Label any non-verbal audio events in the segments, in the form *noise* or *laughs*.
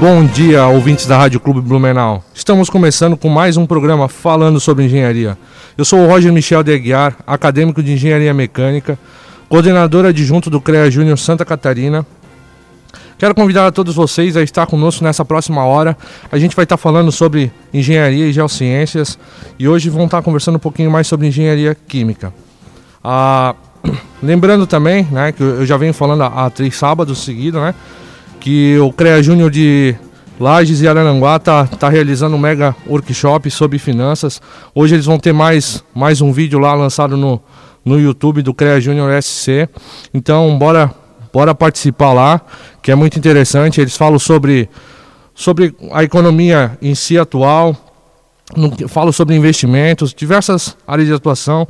Bom dia, ouvintes da Rádio Clube Blumenau. Estamos começando com mais um programa falando sobre engenharia. Eu sou o Roger Michel de Aguiar, acadêmico de Engenharia Mecânica, coordenador adjunto do CREA Júnior Santa Catarina. Quero convidar a todos vocês a estar conosco nessa próxima hora. A gente vai estar falando sobre engenharia e geociências e hoje vamos estar conversando um pouquinho mais sobre engenharia química. Ah, *clears throat* lembrando também, né, que eu já venho falando há três sábados seguidos, né, que o CREA Júnior de Lages e Araranguá está tá realizando um mega workshop sobre finanças. Hoje eles vão ter mais, mais um vídeo lá lançado no, no YouTube do CREA Júnior SC. Então, bora, bora participar lá, que é muito interessante. Eles falam sobre, sobre a economia em si atual, falo sobre investimentos, diversas áreas de atuação,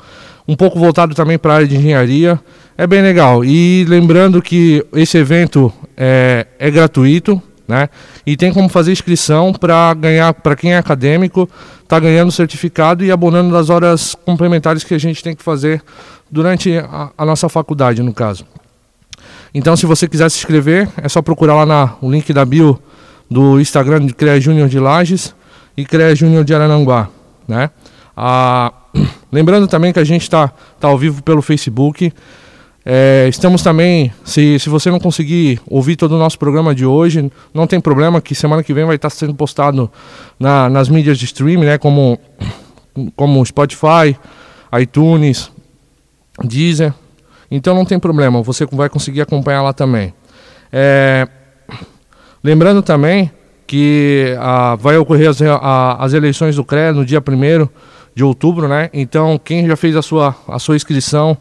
um pouco voltado também para a área de engenharia. É bem legal. E lembrando que esse evento é, é gratuito, né? E tem como fazer inscrição para ganhar, para quem é acadêmico, tá ganhando certificado e abonando das horas complementares que a gente tem que fazer durante a, a nossa faculdade, no caso. Então, se você quiser se inscrever, é só procurar lá na, o link da bio do Instagram de CREA Júnior de Lages e CREA Júnior de Arananguá, né? Ah, *clears throat* lembrando também que a gente está tá ao vivo pelo Facebook. É, estamos também, se, se você não conseguir ouvir todo o nosso programa de hoje, não tem problema, que semana que vem vai estar sendo postado na, nas mídias de streaming, né, como, como Spotify, iTunes, Deezer. Então não tem problema, você vai conseguir acompanhar lá também. É, lembrando também que ah, vai ocorrer as, a, as eleições do CRE no dia 1 de outubro, né? Então quem já fez a sua, a sua inscrição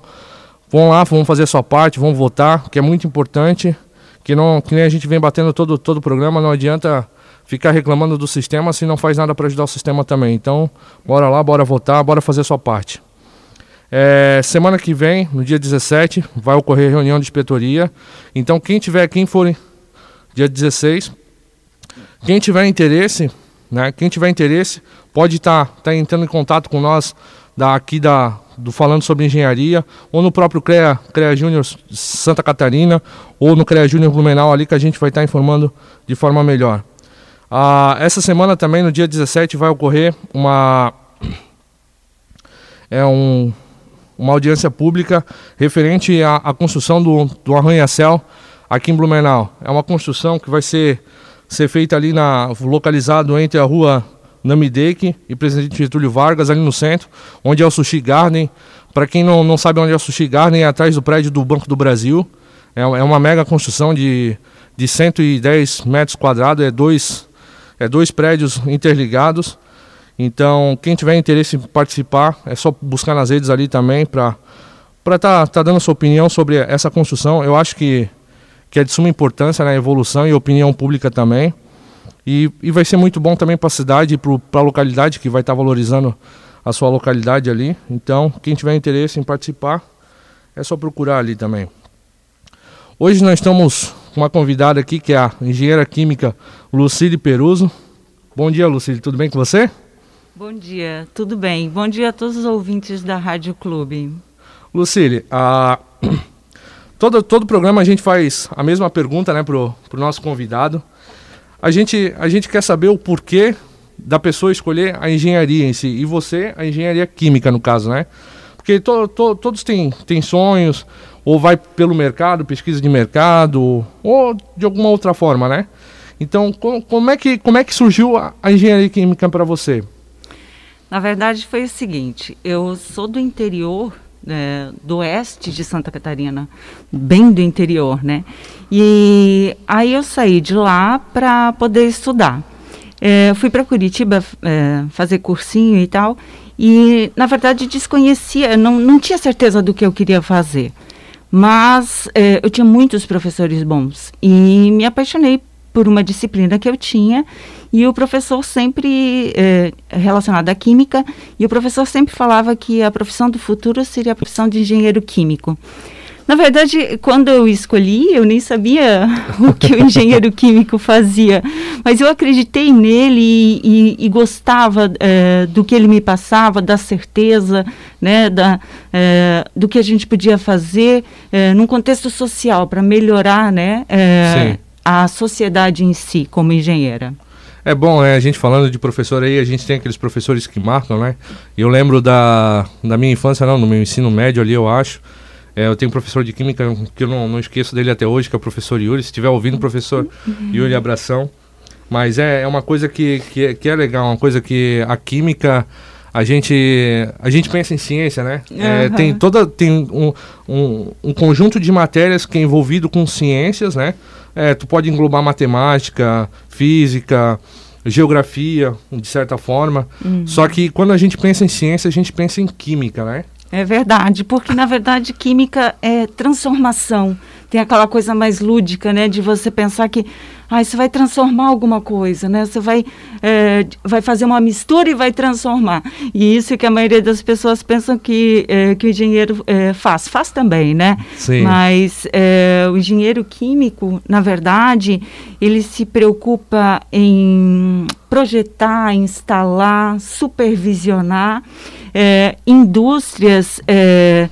Vão lá, vão fazer a sua parte, vão votar, que é muito importante. Que, não, que nem a gente vem batendo todo, todo o programa, não adianta ficar reclamando do sistema se não faz nada para ajudar o sistema também. Então, bora lá, bora votar, bora fazer a sua parte. É, semana que vem, no dia 17, vai ocorrer reunião de inspetoria. Então, quem tiver, quem for dia 16, quem tiver interesse, né, quem tiver interesse, pode estar tá, tá entrando em contato com nós daqui da, do Falando sobre Engenharia, ou no próprio CREA, CREA Júnior Santa Catarina, ou no CREA Júnior Blumenau ali que a gente vai estar informando de forma melhor. Ah, essa semana também, no dia 17, vai ocorrer uma, é um, uma audiência pública referente à, à construção do, do arranha-céu aqui em Blumenau. É uma construção que vai ser, ser feita ali na, localizado entre a rua Namideke e Presidente Getúlio Vargas, ali no centro, onde é o Sushi Garden. Para quem não, não sabe onde é o Sushi Garden, é atrás do prédio do Banco do Brasil. É, é uma mega construção de, de 110 metros quadrados, é dois, é dois prédios interligados. Então, quem tiver interesse em participar, é só buscar nas redes ali também para estar tá, tá dando sua opinião sobre essa construção. Eu acho que, que é de suma importância na né, evolução e opinião pública também. E, e vai ser muito bom também para a cidade e para a localidade, que vai estar tá valorizando a sua localidade ali. Então, quem tiver interesse em participar, é só procurar ali também. Hoje nós estamos com uma convidada aqui, que é a engenheira química Lucília Peruso. Bom dia, Lucília, tudo bem com você? Bom dia, tudo bem. Bom dia a todos os ouvintes da Rádio Clube. Lucília, a... todo, todo programa a gente faz a mesma pergunta né, para o nosso convidado a gente, a gente quer saber o porquê da pessoa escolher a engenharia em si. E você, a engenharia química, no caso, né? Porque to, to, todos têm, têm sonhos, ou vai pelo mercado, pesquisa de mercado, ou de alguma outra forma, né? Então, com, como, é, que, como é que surgiu a, a engenharia química para você? Na verdade, foi o seguinte: eu sou do interior é, do oeste de Santa Catarina, bem do interior, né? E aí eu saí de lá para poder estudar. É, fui para Curitiba é, fazer cursinho e tal, e na verdade desconhecia, não, não tinha certeza do que eu queria fazer. Mas é, eu tinha muitos professores bons e me apaixonei por uma disciplina que eu tinha e o professor sempre é, relacionado à química e o professor sempre falava que a profissão do futuro seria a profissão de engenheiro químico. Na verdade, quando eu escolhi, eu nem sabia *laughs* o que o engenheiro químico fazia, mas eu acreditei nele e, e, e gostava é, do que ele me passava, da certeza, né, da, é, do que a gente podia fazer num contexto social para melhorar, né, a sociedade em si como engenheira. É bom, né? A gente falando de professor aí, a gente tem aqueles professores que marcam, né? Eu lembro da, da minha infância, não, no meu ensino médio ali, eu acho. É, eu tenho um professor de química que eu não, não esqueço dele até hoje, que é o professor Yuri. Se estiver ouvindo, professor. *laughs* Yuri, abração. Mas é, é uma coisa que, que, é, que é legal, uma coisa que a química a gente a gente pensa em ciência, né? Uhum. É, tem toda tem um, um, um, conjunto de matérias que é envolvido com ciências, né? É, tu pode englobar matemática, física, geografia, de certa forma. Uhum. Só que quando a gente pensa em ciência, a gente pensa em química, né? É verdade, porque na verdade química é transformação. Tem aquela coisa mais lúdica, né, de você pensar que ah, você vai transformar alguma coisa, né? Você vai, é, vai fazer uma mistura e vai transformar. E isso que a maioria das pessoas pensam que, é, que o engenheiro é, faz. Faz também, né? Sim. Mas é, o engenheiro químico, na verdade, ele se preocupa em projetar, instalar, supervisionar é, indústrias é,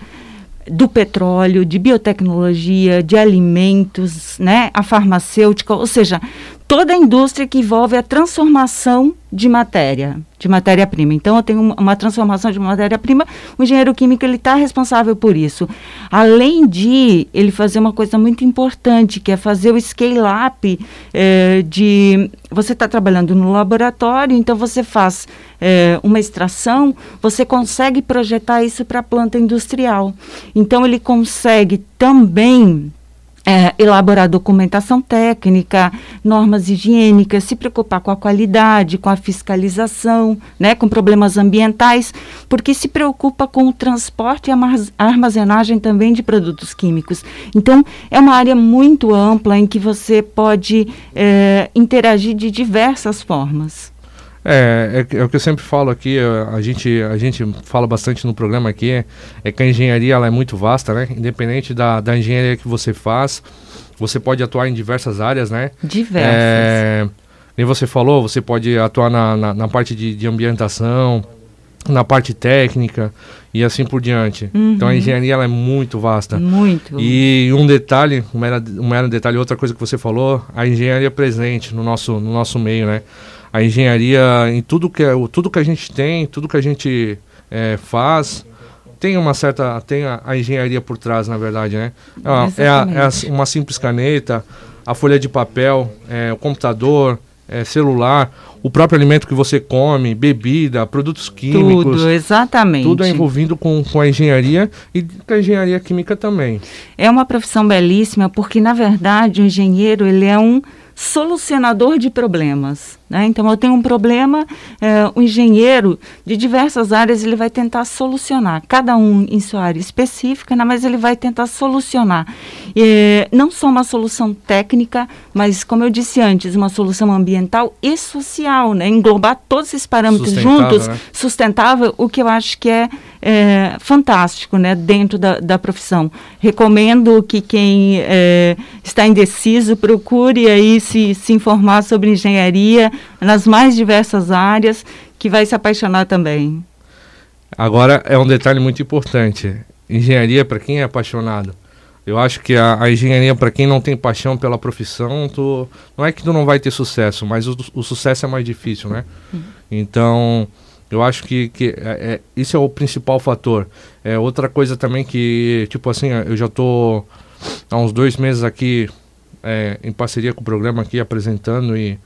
do petróleo, de biotecnologia, de alimentos, né, a farmacêutica, ou seja, toda a indústria que envolve a transformação de matéria, de matéria-prima. Então, eu tenho uma transformação de matéria-prima, o engenheiro químico ele está responsável por isso. Além de ele fazer uma coisa muito importante, que é fazer o scale-up eh, de... Você está trabalhando no laboratório, então você faz eh, uma extração, você consegue projetar isso para a planta industrial. Então, ele consegue também é, elaborar documentação técnica, normas higiênicas, se preocupar com a qualidade, com a fiscalização, né, com problemas ambientais, porque se preocupa com o transporte e a armazenagem também de produtos químicos. Então, é uma área muito ampla em que você pode é, interagir de diversas formas. É, é, é, o que eu sempre falo aqui, a gente, a gente fala bastante no programa aqui, é, é que a engenharia ela é muito vasta, né? Independente da, da engenharia que você faz, você pode atuar em diversas áreas, né? Diversas. É, nem você falou, você pode atuar na, na, na parte de, de, ambientação, na parte técnica e assim por diante. Uhum. Então a engenharia ela é muito vasta. Muito. E um detalhe, um mero, um mero detalhe, outra coisa que você falou, a engenharia é presente no nosso, no nosso meio, né? A engenharia em tudo que, é, tudo que a gente tem, tudo que a gente é, faz, tem uma certa. tem a, a, engenharia por trás, na verdade, né? É, é, a, é a, uma simples caneta, a folha de papel, é, o computador, é, celular, o próprio alimento que você come, bebida, produtos químicos. Tudo, exatamente. Tudo é envolvido com, com a engenharia e com a engenharia química também. É uma profissão belíssima porque, na verdade, o engenheiro ele é um solucionador de problemas. Né? Então, eu tenho um problema, é, o engenheiro de diversas áreas ele vai tentar solucionar, cada um em sua área específica, né? mas ele vai tentar solucionar. É, não só uma solução técnica, mas, como eu disse antes, uma solução ambiental e social, né? englobar todos esses parâmetros juntos, né? sustentável, o que eu acho que é, é fantástico né? dentro da, da profissão. Recomendo que quem é, está indeciso procure aí se, se informar sobre engenharia nas mais diversas áreas, que vai se apaixonar também. Agora é um detalhe muito importante: engenharia para quem é apaixonado. Eu acho que a, a engenharia para quem não tem paixão pela profissão, tu, não é que tu não vai ter sucesso, mas o, o sucesso é mais difícil, né? Uhum. Então, eu acho que, que é, é, isso é o principal fator. É outra coisa também que, tipo assim, eu já tô há uns dois meses aqui é, em parceria com o programa aqui apresentando e,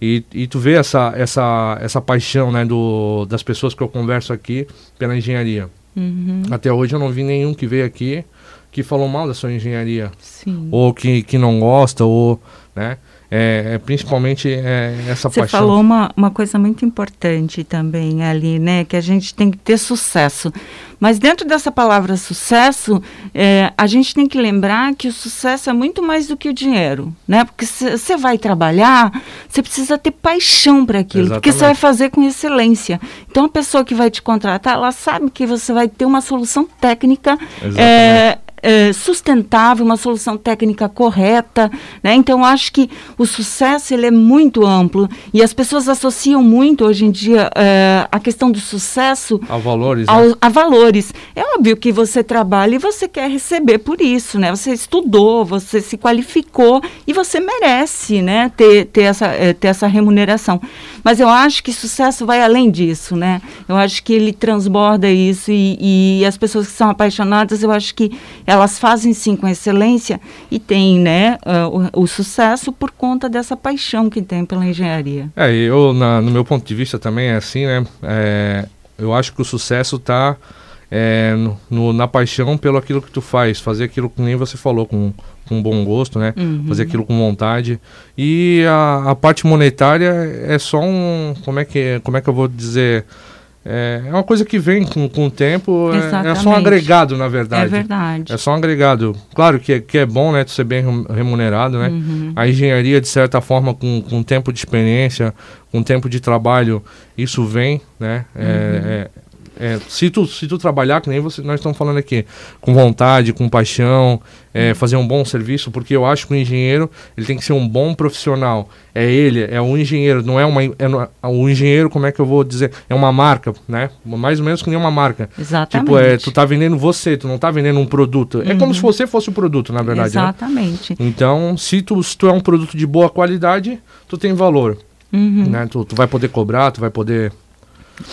e, e tu vê essa, essa, essa paixão né, do, das pessoas que eu converso aqui pela engenharia. Uhum. Até hoje eu não vi nenhum que veio aqui que falou mal da sua engenharia. Sim. Ou que, que não gosta, ou, né? É, é, principalmente é, essa Você paixão. Você falou uma, uma coisa muito importante também ali, né? Que a gente tem que ter sucesso. Mas dentro dessa palavra sucesso, é, a gente tem que lembrar que o sucesso é muito mais do que o dinheiro, né? Porque você vai trabalhar, você precisa ter paixão para aquilo, Exatamente. porque você vai fazer com excelência. Então a pessoa que vai te contratar, ela sabe que você vai ter uma solução técnica é, é, sustentável, uma solução técnica correta, né? Então acho que o sucesso ele é muito amplo e as pessoas associam muito hoje em dia é, a questão do sucesso a valores, ao, né? a valores. É óbvio que você trabalha e você quer receber por isso, né? Você estudou, você se qualificou e você merece, né? Ter, ter, essa, é, ter essa remuneração. Mas eu acho que sucesso vai além disso, né? Eu acho que ele transborda isso e, e as pessoas que são apaixonadas, eu acho que elas fazem sim com excelência e têm, né, uh, o, o, sucesso por conta dessa paixão que tem pela engenharia. É, eu, na, no meu ponto de vista também é assim, né? É, eu acho que o sucesso está é, no, na paixão pelo aquilo que tu faz, fazer aquilo que nem você falou, com, com bom gosto, né? Uhum. Fazer aquilo com vontade. E a, a parte monetária é só um. Como é que, como é que eu vou dizer? É, é uma coisa que vem com, com o tempo, é, é, só um agregado, na verdade. É verdade. É só um agregado. Claro que é, que é bom, né, ser bem remunerado, né? Uhum. A engenharia, de certa forma, com, com tempo de experiência, com tempo de trabalho, isso vem, né? É, uhum. É, é, se, tu, se tu trabalhar, que nem você, nós estamos falando aqui, com vontade, com paixão, é, fazer um bom serviço, porque eu acho que o engenheiro ele tem que ser um bom profissional. É ele, é um engenheiro, não é uma. É, o engenheiro, como é que eu vou dizer? É uma marca, né? Mais ou menos que nem uma marca. Exatamente. Tipo, é, tu tá vendendo você, tu não tá vendendo um produto. Uhum. É como se uhum. você fosse o produto, na verdade. Né? Exatamente. Né? Então, se tu, se tu é um produto de boa qualidade, tu tem valor. Uhum. Né? Tu, tu vai poder cobrar, tu vai poder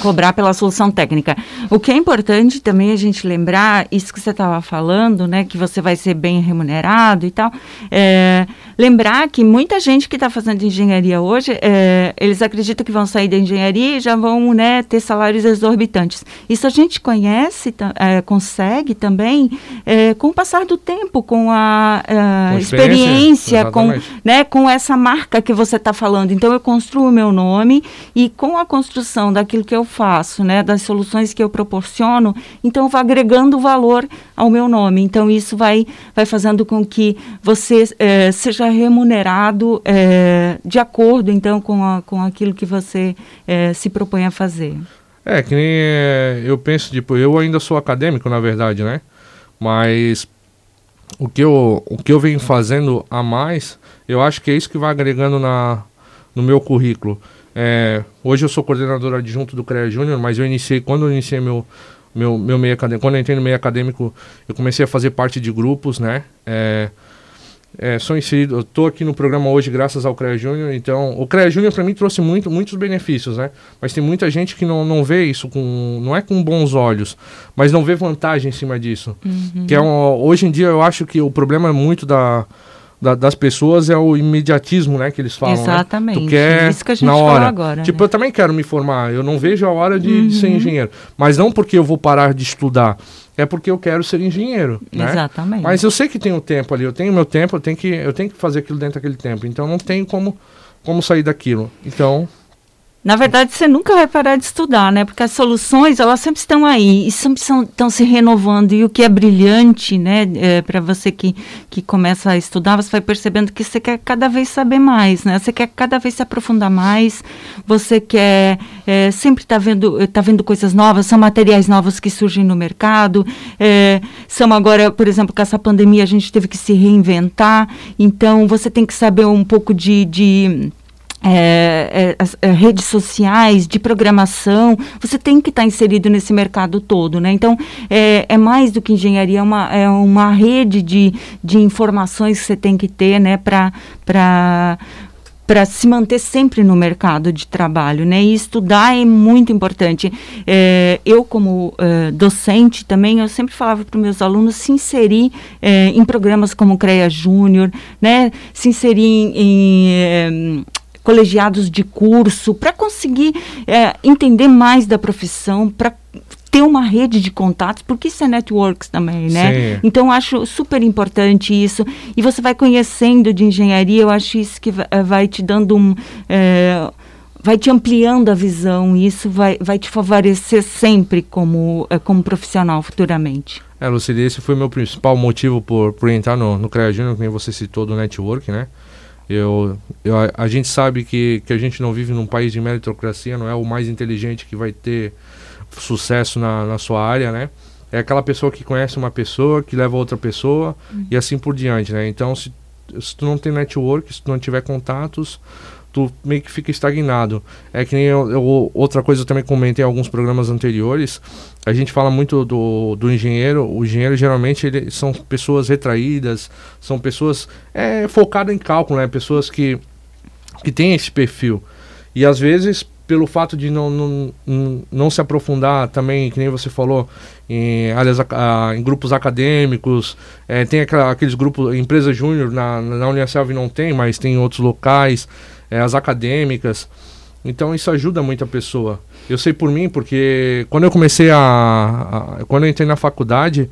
cobrar pela solução técnica. O que é importante também a gente lembrar, isso que você estava falando, né, que você vai ser bem remunerado e tal, é, lembrar que muita gente que está fazendo engenharia hoje, é, eles acreditam que vão sair da engenharia e já vão né, ter salários exorbitantes. Isso a gente conhece, é, consegue também é, com o passar do tempo, com a, a com experiência, experiência com, né, com essa marca que você está falando. Então eu construo o meu nome e com a construção daquilo que eu faço, né, das soluções que eu proporciono, então eu vou agregando valor ao meu nome. Então isso vai, vai fazendo com que você é, seja remunerado é, de acordo então com, a, com aquilo que você é, se propõe a fazer. É, que nem eu penso, tipo, eu ainda sou acadêmico, na verdade, né? Mas o que eu, o que eu venho fazendo a mais, eu acho que é isso que vai agregando na, no meu currículo. É, hoje eu sou coordenador adjunto do CREA Júnior, mas eu iniciei, quando eu iniciei meu, meu, meu meio acadêmico, quando eu entrei no meio acadêmico, eu comecei a fazer parte de grupos, né? É, é, sou inserido, eu estou aqui no programa hoje graças ao CREA Júnior, então o CREA Júnior para mim trouxe muito, muitos benefícios, né? Mas tem muita gente que não, não vê isso com, não é com bons olhos, mas não vê vantagem em cima disso. Uhum. Que é um, hoje em dia eu acho que o problema é muito da da, das pessoas é o imediatismo, né, que eles falam. Né? Exatamente. Né? Tu quer Isso que a gente na hora. agora. Tipo, né? eu também quero me formar. Eu não vejo a hora de, uhum. de, ser engenheiro. Mas não porque eu vou parar de estudar. É porque eu quero ser engenheiro. Né? Exatamente. Mas eu sei que tem o tempo ali. Eu tenho meu tempo, eu tenho que, eu tenho que fazer aquilo dentro daquele tempo. Então não tem como, como sair daquilo. Então. Na verdade, você nunca vai parar de estudar, né? Porque as soluções, elas sempre estão aí e sempre estão se renovando. E o que é brilhante, né? É, Para você que, que começa a estudar, você vai percebendo que você quer cada vez saber mais, né? Você quer cada vez se aprofundar mais, você quer é, sempre estar tá vendo, tá vendo coisas novas, são materiais novos que surgem no mercado. É, são agora, por exemplo, com essa pandemia, a gente teve que se reinventar. Então, você tem que saber um pouco de, de é, é, é, redes sociais, de programação, você tem que estar tá inserido nesse mercado todo, né? Então, é, é, mais do que engenharia, é uma, é uma rede de, de informações que você tem que ter, né? Para para se manter sempre no mercado de trabalho, né? E estudar é muito importante. É, eu, como é, docente também, eu sempre falava para os meus alunos se inserir é, em programas como o CREA Júnior, né? Se inserir em, em colegiados de curso, para conseguir é, entender mais da profissão, para ter uma rede de contatos, porque isso é networks também, né? Sim. Então, acho super importante isso. E você vai conhecendo de engenharia, eu acho isso que vai, vai te dando um. É, vai te ampliando a visão e isso vai, vai te favorecer sempre como, é, como profissional futuramente. É, Lucília, esse foi o meu principal motivo por, por entrar no, no CREA Júnior, que você citou, do network, né? Eu, eu, a gente sabe que, que a gente não vive num país de meritocracia, não é o mais inteligente que vai ter sucesso na, na sua área, né? É, é aquela pessoa que conhece uma pessoa, que leva outra pessoa uhum. e assim por diante, né? Então, se, se tu não tem network, se tu não tiver contatos, tu meio que fica estagnado. É que nem eu, eu, outra coisa eu também comentei em alguns programas anteriores, a gente fala muito do, do engenheiro, o engenheiro geralmente ele, são pessoas retraídas, são pessoas é, focadas em cálculo, né? Pessoas que, que têm esse perfil. E às vezes pelo fato de não, não, não se aprofundar também, que nem você falou, em áreas em grupos acadêmicos, é, tem aquela, aqueles grupos, empresa júnior na, na Unicelv não tem, mas tem em outros locais, é, as acadêmicas. Então isso ajuda muito a pessoa. Eu sei por mim, porque quando eu comecei a, a quando eu entrei na faculdade,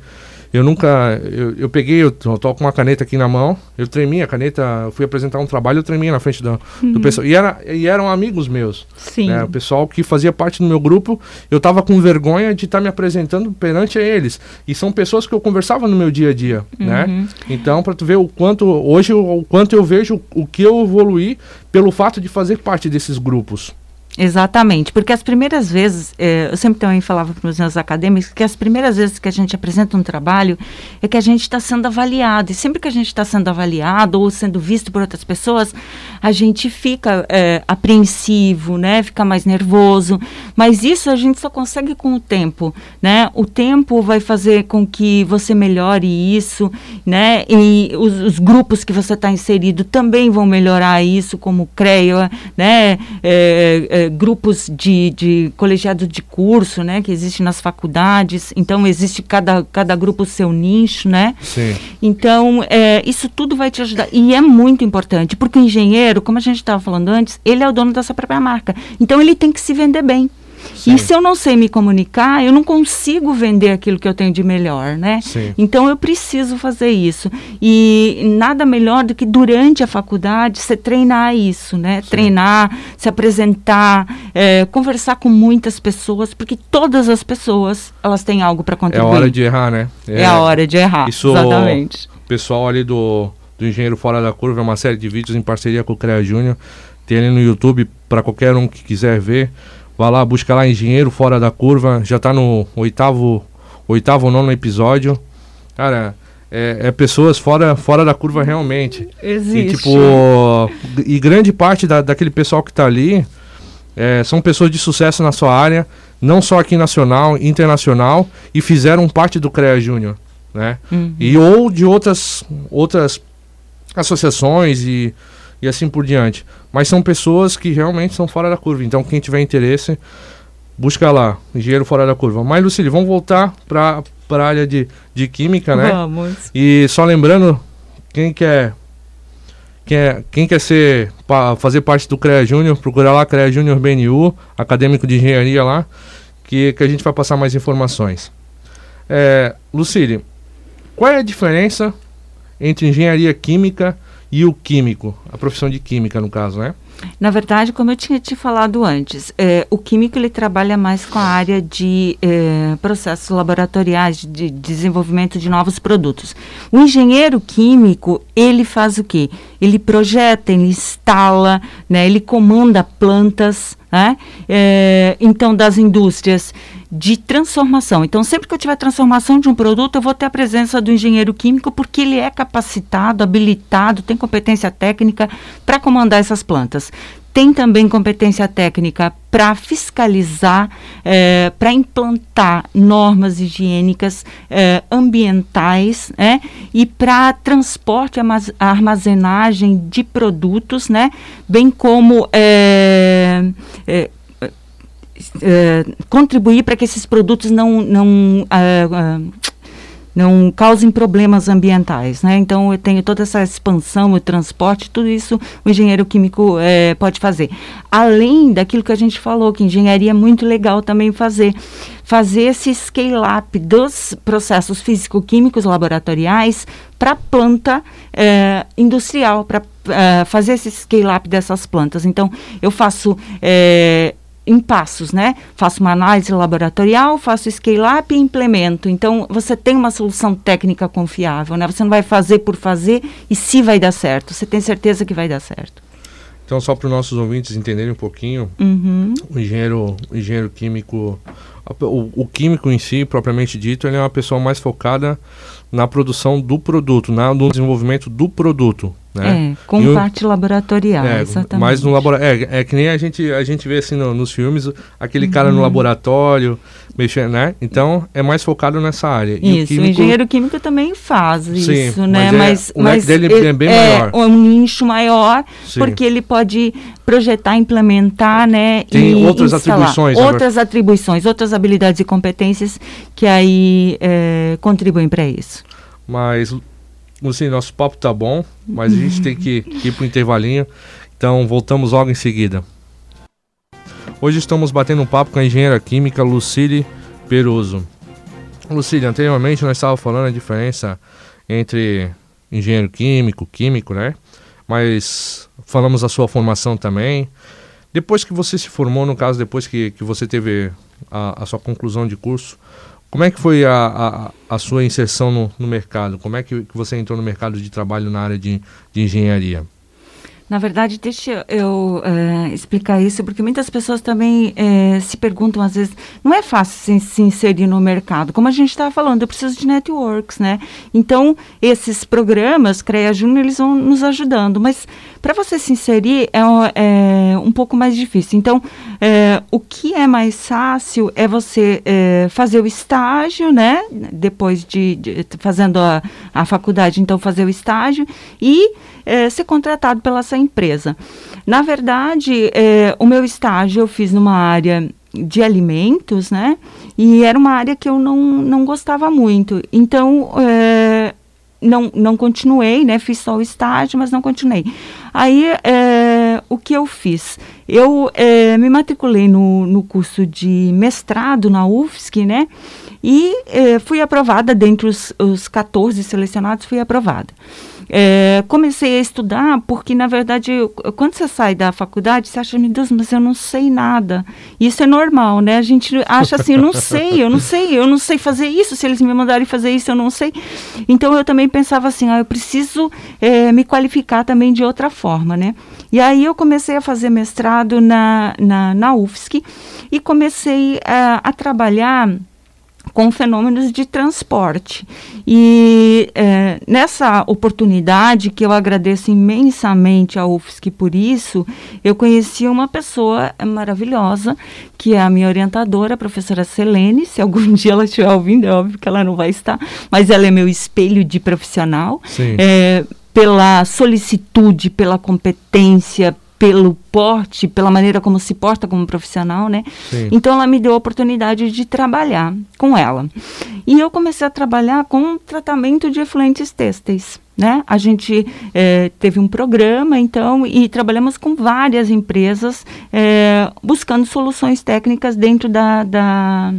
eu nunca. Eu, eu peguei, eu tô, com uma caneta aqui na mão, eu tremi a caneta, eu fui apresentar um trabalho, eu tremi na frente do, uhum. do pessoal. E, era, e eram amigos meus. Sim. Né? O pessoal que fazia parte do meu grupo, eu tava com vergonha de estar tá me apresentando perante eles. E são pessoas que eu conversava no meu dia a dia, né? uhum. né? Então, para tu ver o quanto, hoje, o quanto eu vejo o que eu evoluí pelo fato de fazer parte desses grupos. Exatamente, porque as primeiras vezes, eh, eu sempre também falava para os meus acadêmicos que as primeiras vezes que a gente apresenta um trabalho é que a gente está sendo avaliado, e sempre que a gente está sendo avaliado ou sendo visto por outras pessoas, a gente fica eh, apreensivo, né, fica mais nervoso, mas isso a gente só consegue com o tempo, né, o tempo vai fazer com que você melhore isso, né, e os, os grupos que você está inserido também vão melhorar isso, como o CREA, né, eh, grupos de, de colegiados de curso, né, que existem nas faculdades. Então existe cada, cada grupo seu nicho, né? Sim. Então é, isso tudo vai te ajudar e é muito importante porque o engenheiro, como a gente estava falando antes, ele é o dono da sua própria marca. Então ele tem que se vender bem. Sim. E se eu não sei me comunicar, eu não consigo vender aquilo que eu tenho de melhor, né? Sim. Então eu preciso fazer isso. E nada melhor do que durante a faculdade você treinar isso, né? Sim. Treinar, se apresentar, é, conversar com muitas pessoas, porque todas as pessoas elas têm algo para contribuir. É a hora de errar, né? É, é a hora de errar. Isso, exatamente. O pessoal ali do, do Engenheiro Fora da Curva, é uma série de vídeos em parceria com o CREA Júnior. Tem ali no YouTube para qualquer um que quiser ver. Vá lá, busca lá Engenheiro Fora da Curva. Já tá no oitavo, oitavo ou nono episódio. Cara, é, é, pessoas fora, fora da curva realmente. Existe. E, tipo, e grande parte da, daquele pessoal que tá ali é, são pessoas de sucesso na sua área, não só aqui nacional, internacional, e fizeram parte do CREA Júnior, né? Uhum. E ou de outras, outras associações e, e assim por diante. Mas são pessoas que realmente são fora da curva. Então, quem tiver interesse, busca lá, engenheiro fora da curva. Mas, Lucília, vamos voltar para a área de, de química, né? Vamos. E só lembrando, quem quer quer, quem quer ser pa, fazer parte do CREA Júnior, procura lá CREA Júnior BNU, acadêmico de engenharia lá, que, que a gente vai passar mais informações. É, qual é a diferença entre engenharia química e o químico, a profissão de química no caso, né? Na verdade, como eu tinha te falado antes, é, o químico ele trabalha mais com a área de é, processos laboratoriais, de desenvolvimento de novos produtos. O engenheiro químico, ele faz o quê? Ele projeta, ele instala, né, ele comanda plantas, né? É, então, das indústrias de transformação. Então, sempre que eu tiver transformação de um produto, eu vou ter a presença do engenheiro químico, porque ele é capacitado, habilitado, tem competência técnica para comandar essas plantas. Tem também competência técnica para fiscalizar, é, para implantar normas higiênicas é, ambientais né, e para transporte e armazenagem de produtos, né, bem como é, contribuir para que esses produtos não, não, uh, uh, não causem problemas ambientais. Né? Então, eu tenho toda essa expansão, o transporte, tudo isso o engenheiro químico é, pode fazer. Além daquilo que a gente falou, que engenharia é muito legal também fazer. Fazer esse scale-up dos processos físico-químicos laboratoriais para planta é, industrial, para fazer esse scale-up dessas plantas. Então, eu faço em passos, né? Faço uma análise laboratorial, faço scale-up e implemento. Então, você tem uma solução técnica confiável, né? Você não vai fazer por fazer e se vai dar certo. Você tem certeza que vai dar certo. Então, só para os nossos ouvintes entenderem um pouquinho, uhum. o, engenheiro, o engenheiro químico o, o, químico em si, propriamente dito, ele é uma pessoa mais focada na produção do produto, na, no desenvolvimento do produto. Né? É, com e parte laboratorial, é, exatamente. Mas no laboratório. É, é, que nem a gente, a gente vê assim no, nos filmes, aquele uhum. cara no uhum. laboratório, mexendo, né? Então é mais focado nessa área. Isso, o, químico, o engenheiro químico também faz Sim, isso, né? Mas, é, mas o dele é bem é maior. um nicho maior, Sim. porque ele pode projetar, implementar, né? Tem e outras atribuições. Outras agora. atribuições, outras habilidades e competências que aí é, contribuem para isso. Mas Assim, nosso papo tá bom, mas a gente tem que, ir pro intervalinho. Então voltamos logo em seguida. Hoje estamos batendo um papo com a engenheira química Lucille Peruso. Lucille, anteriormente nós estávamos falando a diferença entre engenheiro químico, químico, né? Mas falamos a sua formação também. Depois que você se formou, no caso, depois que, que você teve a, a sua conclusão de curso, como é que foi a, a, a sua inserção no, no, mercado? Como é que, você entrou no mercado de trabalho na área de, de engenharia? Na verdade, deixa eu uh, explicar isso, porque muitas pessoas também uh, se perguntam, às vezes, não é fácil se, se inserir no mercado. Como a gente estava falando, eu preciso de networks, né? Então, esses programas, CREA Júnior, eles vão nos ajudando. Mas, para você se inserir, é, é, um pouco mais difícil. Então, é, o que é mais fácil é você fazer o estágio, né? Depois de, de fazendo a, a faculdade, então, fazer o estágio e é, ser contratado pela essa empresa. Na verdade, é, o meu estágio eu fiz numa área de alimentos, né? E era uma área que eu não, não gostava muito. Então, é, não, não continuei, né? Fiz só o estágio, mas não continuei. Aí, é, o que eu fiz? Eu é, me matriculei no, no curso de mestrado na UFSC, né? E é, fui aprovada, dentre os, os 14 selecionados, fui aprovada. É, comecei a estudar porque, na verdade, eu, quando você sai da faculdade, você acha, meu Deus, mas eu não sei nada. Isso é normal, né? A gente acha assim, eu não *laughs* sei, eu não sei, eu não sei fazer isso. Se eles me mandarem fazer isso, eu não sei. Então, eu também pensava assim, ah, eu preciso é, me qualificar também de outra forma, né? E aí eu comecei a fazer mestrado na, na, na UFSC e comecei a, a trabalhar com fenômenos de transporte. E é, nessa oportunidade, que eu agradeço imensamente ao UFSC por isso, eu conheci uma pessoa maravilhosa, que é a minha orientadora, a professora Selene. Se algum *laughs* dia ela estiver ouvindo, é óbvio que ela não vai estar, mas ela é meu espelho de profissional. É, pela solicitude, pela competência, pelo porte, pela maneira como se porta como profissional, né? Sim. Então ela me deu a oportunidade de trabalhar com ela. E eu comecei a trabalhar com tratamento de efluentes têxteis. Né? A gente é, teve um programa, então, e trabalhamos com várias empresas é, buscando soluções técnicas dentro da, da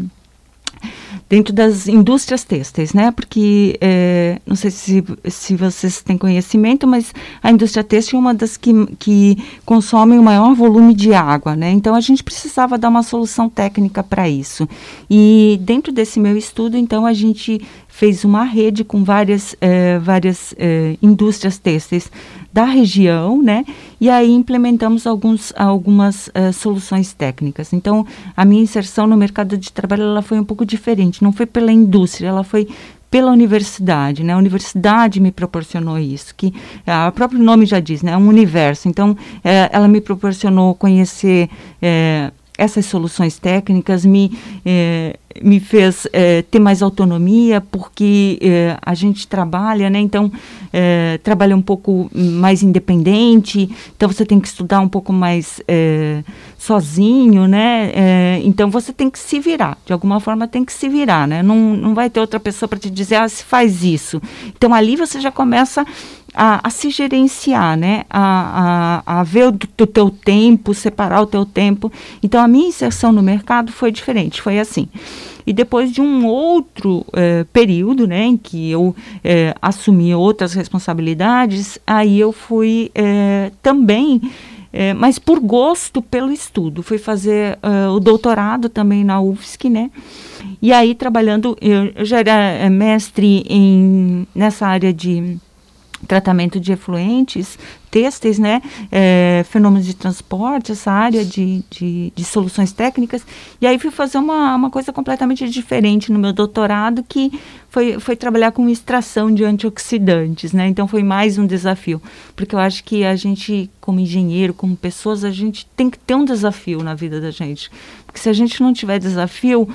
dentro das indústrias têxteis, né? Porque é, não sei se, se vocês têm conhecimento, mas a indústria têxtil é uma das que, que consomem o maior volume de água, né? Então a gente precisava dar uma solução técnica para isso. E dentro desse meu estudo, então a gente fez uma rede com várias, é, várias é, indústrias têxteis da região, né? E aí implementamos alguns, algumas uh, soluções técnicas. Então, a minha inserção no mercado de trabalho ela foi um pouco diferente. Não foi pela indústria, ela foi pela universidade, né? A universidade me proporcionou isso, que uh, o próprio nome já diz, né? É um universo. Então, uh, ela me proporcionou conhecer essas soluções técnicas, me me fez é, ter mais autonomia, porque é, a gente trabalha, né? Então, trabalha um pouco mais independente, então você tem que estudar um pouco mais sozinho, né? então, você tem que se virar, de alguma forma tem que se virar, né? Não, não vai ter outra pessoa para te dizer, ah, se faz isso. Então, ali você já começa a, a, se gerenciar, né? A, a, a ver o do, teu tempo, separar o teu tempo. Então, a minha inserção no mercado foi diferente, foi assim. E depois de um outro eh, período, né, em que eu eh, assumi outras responsabilidades, aí eu fui eh, também mas por gosto pelo estudo. Fui fazer o doutorado também na UFSC, né? E aí trabalhando, eu, eu já era mestre em, nessa área de tratamento de efluentes têxteis, né, é, fenômenos de transporte, essa área de, de, de, soluções técnicas, e aí fui fazer uma, uma coisa completamente diferente no meu doutorado, que foi, foi trabalhar com extração de antioxidantes, né, então foi mais um desafio, porque eu acho que a gente, como engenheiro, como pessoas, a gente tem que ter um desafio na vida da gente, porque se a gente não tiver desafio,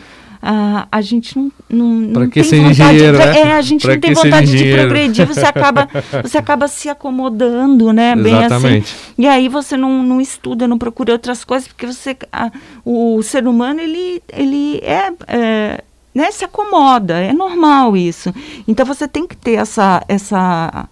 a, a gente não, não, não tem vontade de, né? é, a gente pra não tem vontade de progredir, você acaba, *laughs* você acaba se acomodando, né? Bem assim. Exatamente. assim. E aí você não, não estuda, não procura outras coisas, porque você a, o ser humano ele, ele é, é né, se acomoda, é normal isso. Então você tem que ter essa, essa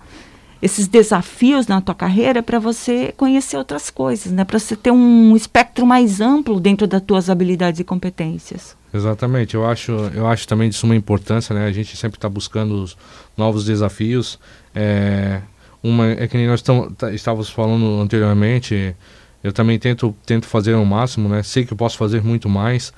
esses desafios na tua carreira para você conhecer outras coisas, né? Para você ter um espectro mais amplo dentro das tuas habilidades e competências. Exatamente, eu acho, eu acho também de suma importância, né? A gente sempre está buscando os novos desafios. É, uma, é que nem nós tamo, tá, estávamos falando anteriormente, eu também tento, tento fazer o máximo, né? Sei que eu posso fazer muito mais,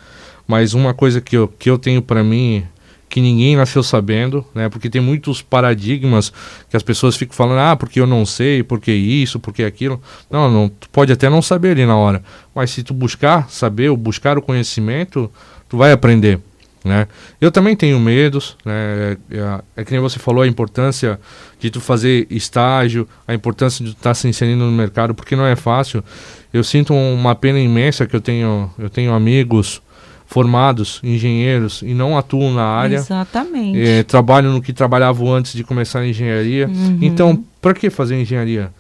mas uma coisa que eu, que eu tenho para mim, que ninguém nasceu sabendo, né? Porque tem muitos paradigmas que as pessoas ficam falando, ah, porque eu não sei, porque isso, porque aquilo. Não, não, tu pode até não saber ali na hora, mas se tu buscar saber, ou buscar o conhecimento, tu vai aprender. Né? Eu também tenho medos, né? É, é, é, que nem você falou a importância de tu fazer estágio, a importância de tu estar tá se inserindo no mercado, porque não é fácil. Eu sinto uma pena imensa que eu tenho, eu tenho amigos formados, engenheiros, e não atuam na área. Exatamente. É, trabalham no que trabalhavam antes de começar a engenharia. Uhum. Então, para que fazer engenharia?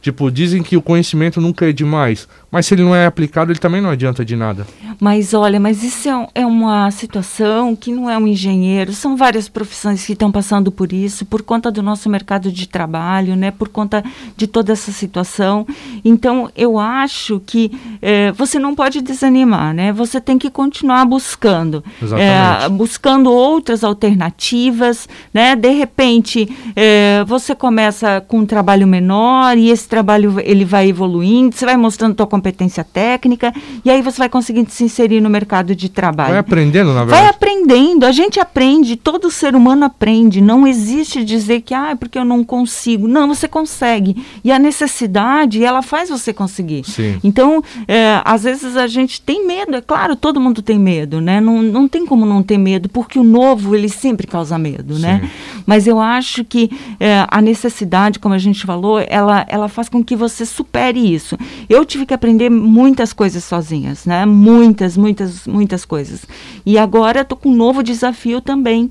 Tipo, dizem que o conhecimento nunca é demais, mas se ele não é aplicado, ele também não adianta de nada. Mas olha, mas isso é, é uma situação que não é um engenheiro, são várias profissões que estão passando por isso, por conta do nosso mercado de trabalho, né, por conta de toda essa situação. Então, eu acho que é, você não pode desanimar, né? Você tem que continuar buscando, é, buscando outras alternativas, né? De repente, é, você começa com um trabalho menor e esse trabalho ele vai evoluindo, você vai mostrando sua competência técnica e aí você vai conseguindo se inserir no mercado de trabalho. Vai aprendendo, na verdade. Vai aprendendo, a gente aprende, todo ser humano aprende. Não existe dizer que, ah, é porque eu não consigo. Não, você consegue. E a necessidade, ela faz você conseguir. Sim. Então, é, às vezes a gente tem medo, é claro, todo mundo tem medo, né? Não, não tem como não ter medo, porque o novo, ele sempre causa medo, né? Sim. né? Mas eu acho que é, a necessidade, como a gente falou, ela, ela faz faz com que você supere isso. Eu tive que aprender muitas coisas sozinhas, né? Muitas, muitas, muitas coisas. E agora estou com um novo desafio também,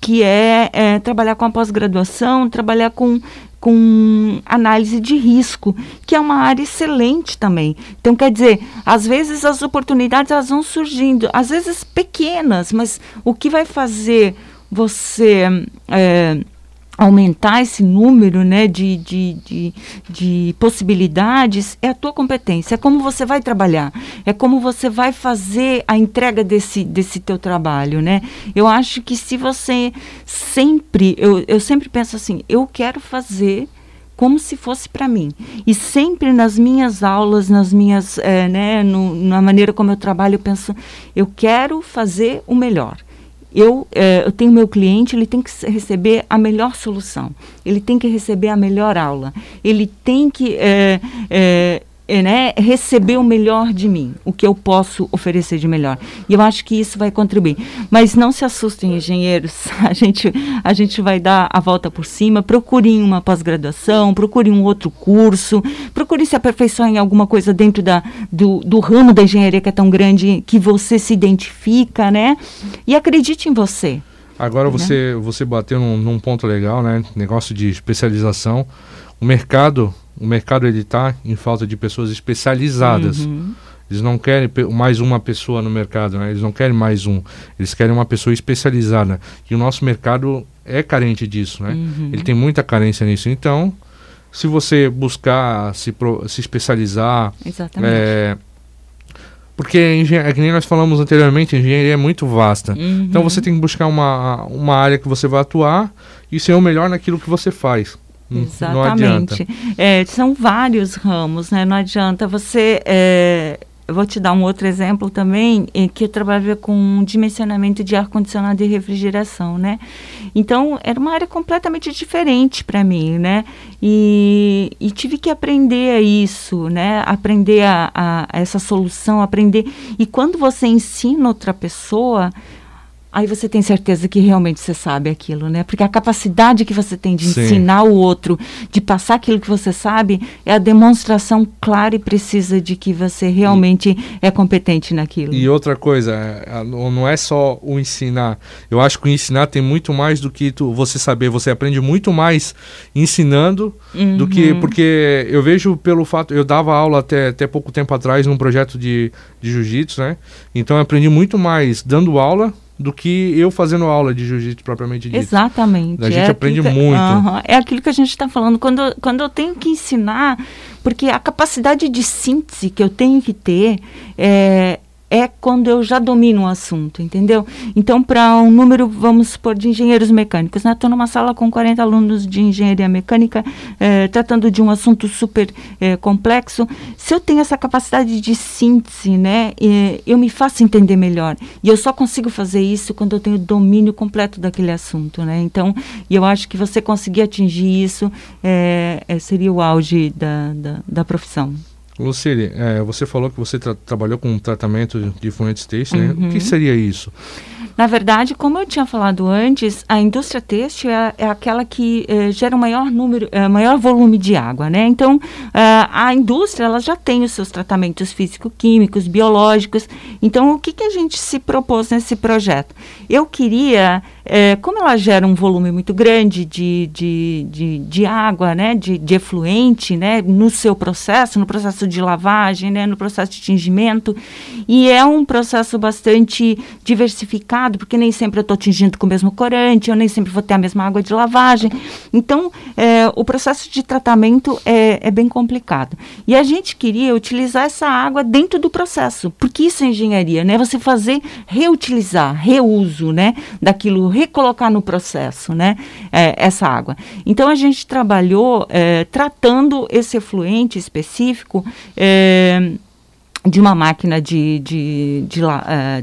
que é, é trabalhar com a pós-graduação, trabalhar com com análise de risco, que é uma área excelente também. Então, quer dizer, às vezes as oportunidades elas vão surgindo, às vezes pequenas, mas o que vai fazer você é, aumentar esse número né, de, de, de, de, possibilidades é a tua competência, é como você vai trabalhar, é como você vai fazer a entrega desse, desse teu trabalho, né? Eu acho que se você sempre, eu, eu sempre penso assim, eu quero fazer como se fosse para mim. E sempre nas minhas aulas, nas minhas, é, né, no, na maneira como eu trabalho, eu penso, eu quero fazer o melhor eu, é, eu tenho meu cliente, ele tem que receber a melhor solução, ele tem que receber a melhor aula, ele tem que é, é, né, receber o melhor de mim, o que eu posso oferecer de melhor. E eu acho que isso vai contribuir. Mas não se assustem, engenheiros, *laughs* a gente, a gente vai dar a volta por cima. Procurem uma pós-graduação, procurem um outro curso, procurem se aperfeiçoar em alguma coisa dentro da, do, do ramo da engenharia que é tão grande que você se identifica, né? E acredite em você. Agora né? você, você bateu num, num ponto legal, né? Negócio de especialização. O mercado o mercado ele está em falta de pessoas especializadas. Uhum. Eles não querem mais uma pessoa no mercado, né? eles não querem mais um, eles querem uma pessoa especializada. E o nosso mercado é carente disso, né? Uhum. Ele tem muita carência nisso. Então, se você buscar se, pro, se especializar, Exatamente. É, porque é que nem nós falamos anteriormente, a engenharia é muito vasta. Uhum. Então você tem que buscar uma, uma área que você vai atuar e ser o melhor naquilo que você faz. Exatamente. É, são vários ramos, né? Não adianta você. É, eu vou te dar um outro exemplo também, em que eu trabalhava com dimensionamento de ar-condicionado e refrigeração, né? Então, era uma área completamente diferente para mim, né? E, e, tive que aprender a isso, né? Aprender a, a, a essa solução, aprender. E quando você ensina outra pessoa, aí você tem certeza que realmente você sabe aquilo, né? Porque a capacidade que você tem de Sim. ensinar o outro, de passar aquilo que você sabe, é a demonstração clara e precisa de que você realmente e, é competente naquilo. E outra coisa, é, não é só o ensinar. Eu acho que o ensinar tem muito mais do que tu, você saber. Você aprende muito mais ensinando uhum. do que. Uhum. Porque eu vejo pelo fato. Eu dava aula até, até pouco tempo atrás num projeto de, de jiu-jitsu, né? Então eu aprendi muito mais dando aula do que eu fazendo aula de jiu-jitsu propriamente dito. Exatamente. A gente é aprende que, muito. é aquilo que a gente está falando. Quando, quando eu tenho que ensinar, porque a capacidade de síntese que eu tenho que ter é, é quando eu já domino o assunto, entendeu? Então, para um número, vamos supor, de engenheiros mecânicos, né? Estou numa sala com 40 alunos de engenharia mecânica, eh, tratando de um assunto super eh, complexo. Se eu tenho essa capacidade de síntese, né? Eh, eu me faço entender melhor. E eu só consigo fazer isso quando eu tenho domínio completo daquele assunto, né? Então, eu acho que você conseguir atingir isso seria o auge da, da, da profissão. Lucille, é, você falou que você tra trabalhou com tratamento de fluentes têxtil, né? O que uhum. seria isso? Na verdade, como eu tinha falado antes, a indústria têxtil é, é aquela que é, gera o maior número, é, maior volume de água, né? Então, é, a indústria ela já tem os seus tratamentos físico-químicos, biológicos. Então, o que, que a gente se propôs nesse projeto? Eu queria como ela gera um volume muito grande de, de, de, de água, né, de, de, efluente, né, no seu processo, no processo de lavagem, né, no processo de tingimento, e é um processo bastante diversificado, porque nem sempre eu estou tingindo com o mesmo corante, eu nem sempre vou ter a mesma água de lavagem. Então, é, o processo de tratamento é, é bem complicado. E a gente queria utilizar essa água dentro do processo, porque isso é engenharia, né, você fazer reutilizar, reuso, né, daquilo recolocar no processo, né, é, essa água. Então a gente trabalhou é, tratando esse efluente específico é, de uma máquina de, de, de, uh,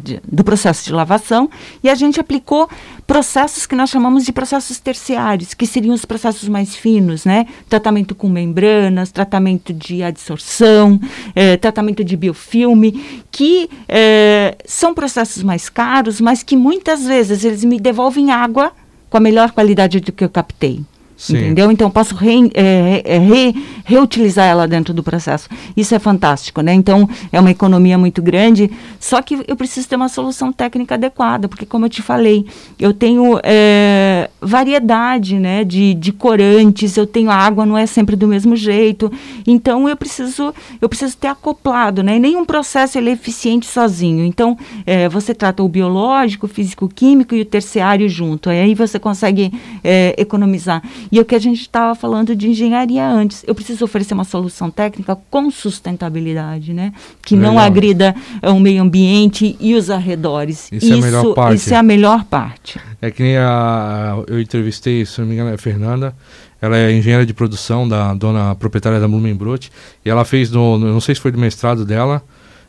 de, do processo de lavação e a gente aplicou processos que nós chamamos de processos terciários, que seriam os processos mais finos, né? Tratamento com membranas, tratamento de adsorção, eh, tratamento de biofilme, que eh, são processos mais caros, mas que muitas vezes eles me devolvem água com a melhor qualidade do que eu captei. Sim. Entendeu? Então, posso re, é, é, re, reutilizar ela dentro do processo. Isso é fantástico, né? Então, é uma economia muito grande, só que eu preciso ter uma solução técnica adequada, porque, como eu te falei, eu tenho é, variedade né, de, de corantes, eu tenho a água, não é sempre do mesmo jeito. Então, eu preciso, eu preciso ter acoplado, né? E nenhum processo é eficiente sozinho. Então, é, você trata o biológico, físico-químico e o terciário junto. Aí você consegue é, economizar. E o que a gente estava falando de engenharia antes, eu preciso oferecer uma solução técnica com sustentabilidade, né? Que Legal. não agrida eh, o meio ambiente e os arredores. Isso, isso, é a melhor parte. Isso é a melhor parte. É que nem a, eu entrevistei, se não me engano, é a Fernanda. Ela é engenheira de produção da dona proprietária da Blumenbrot e ela fez no, não sei se foi do mestrado dela,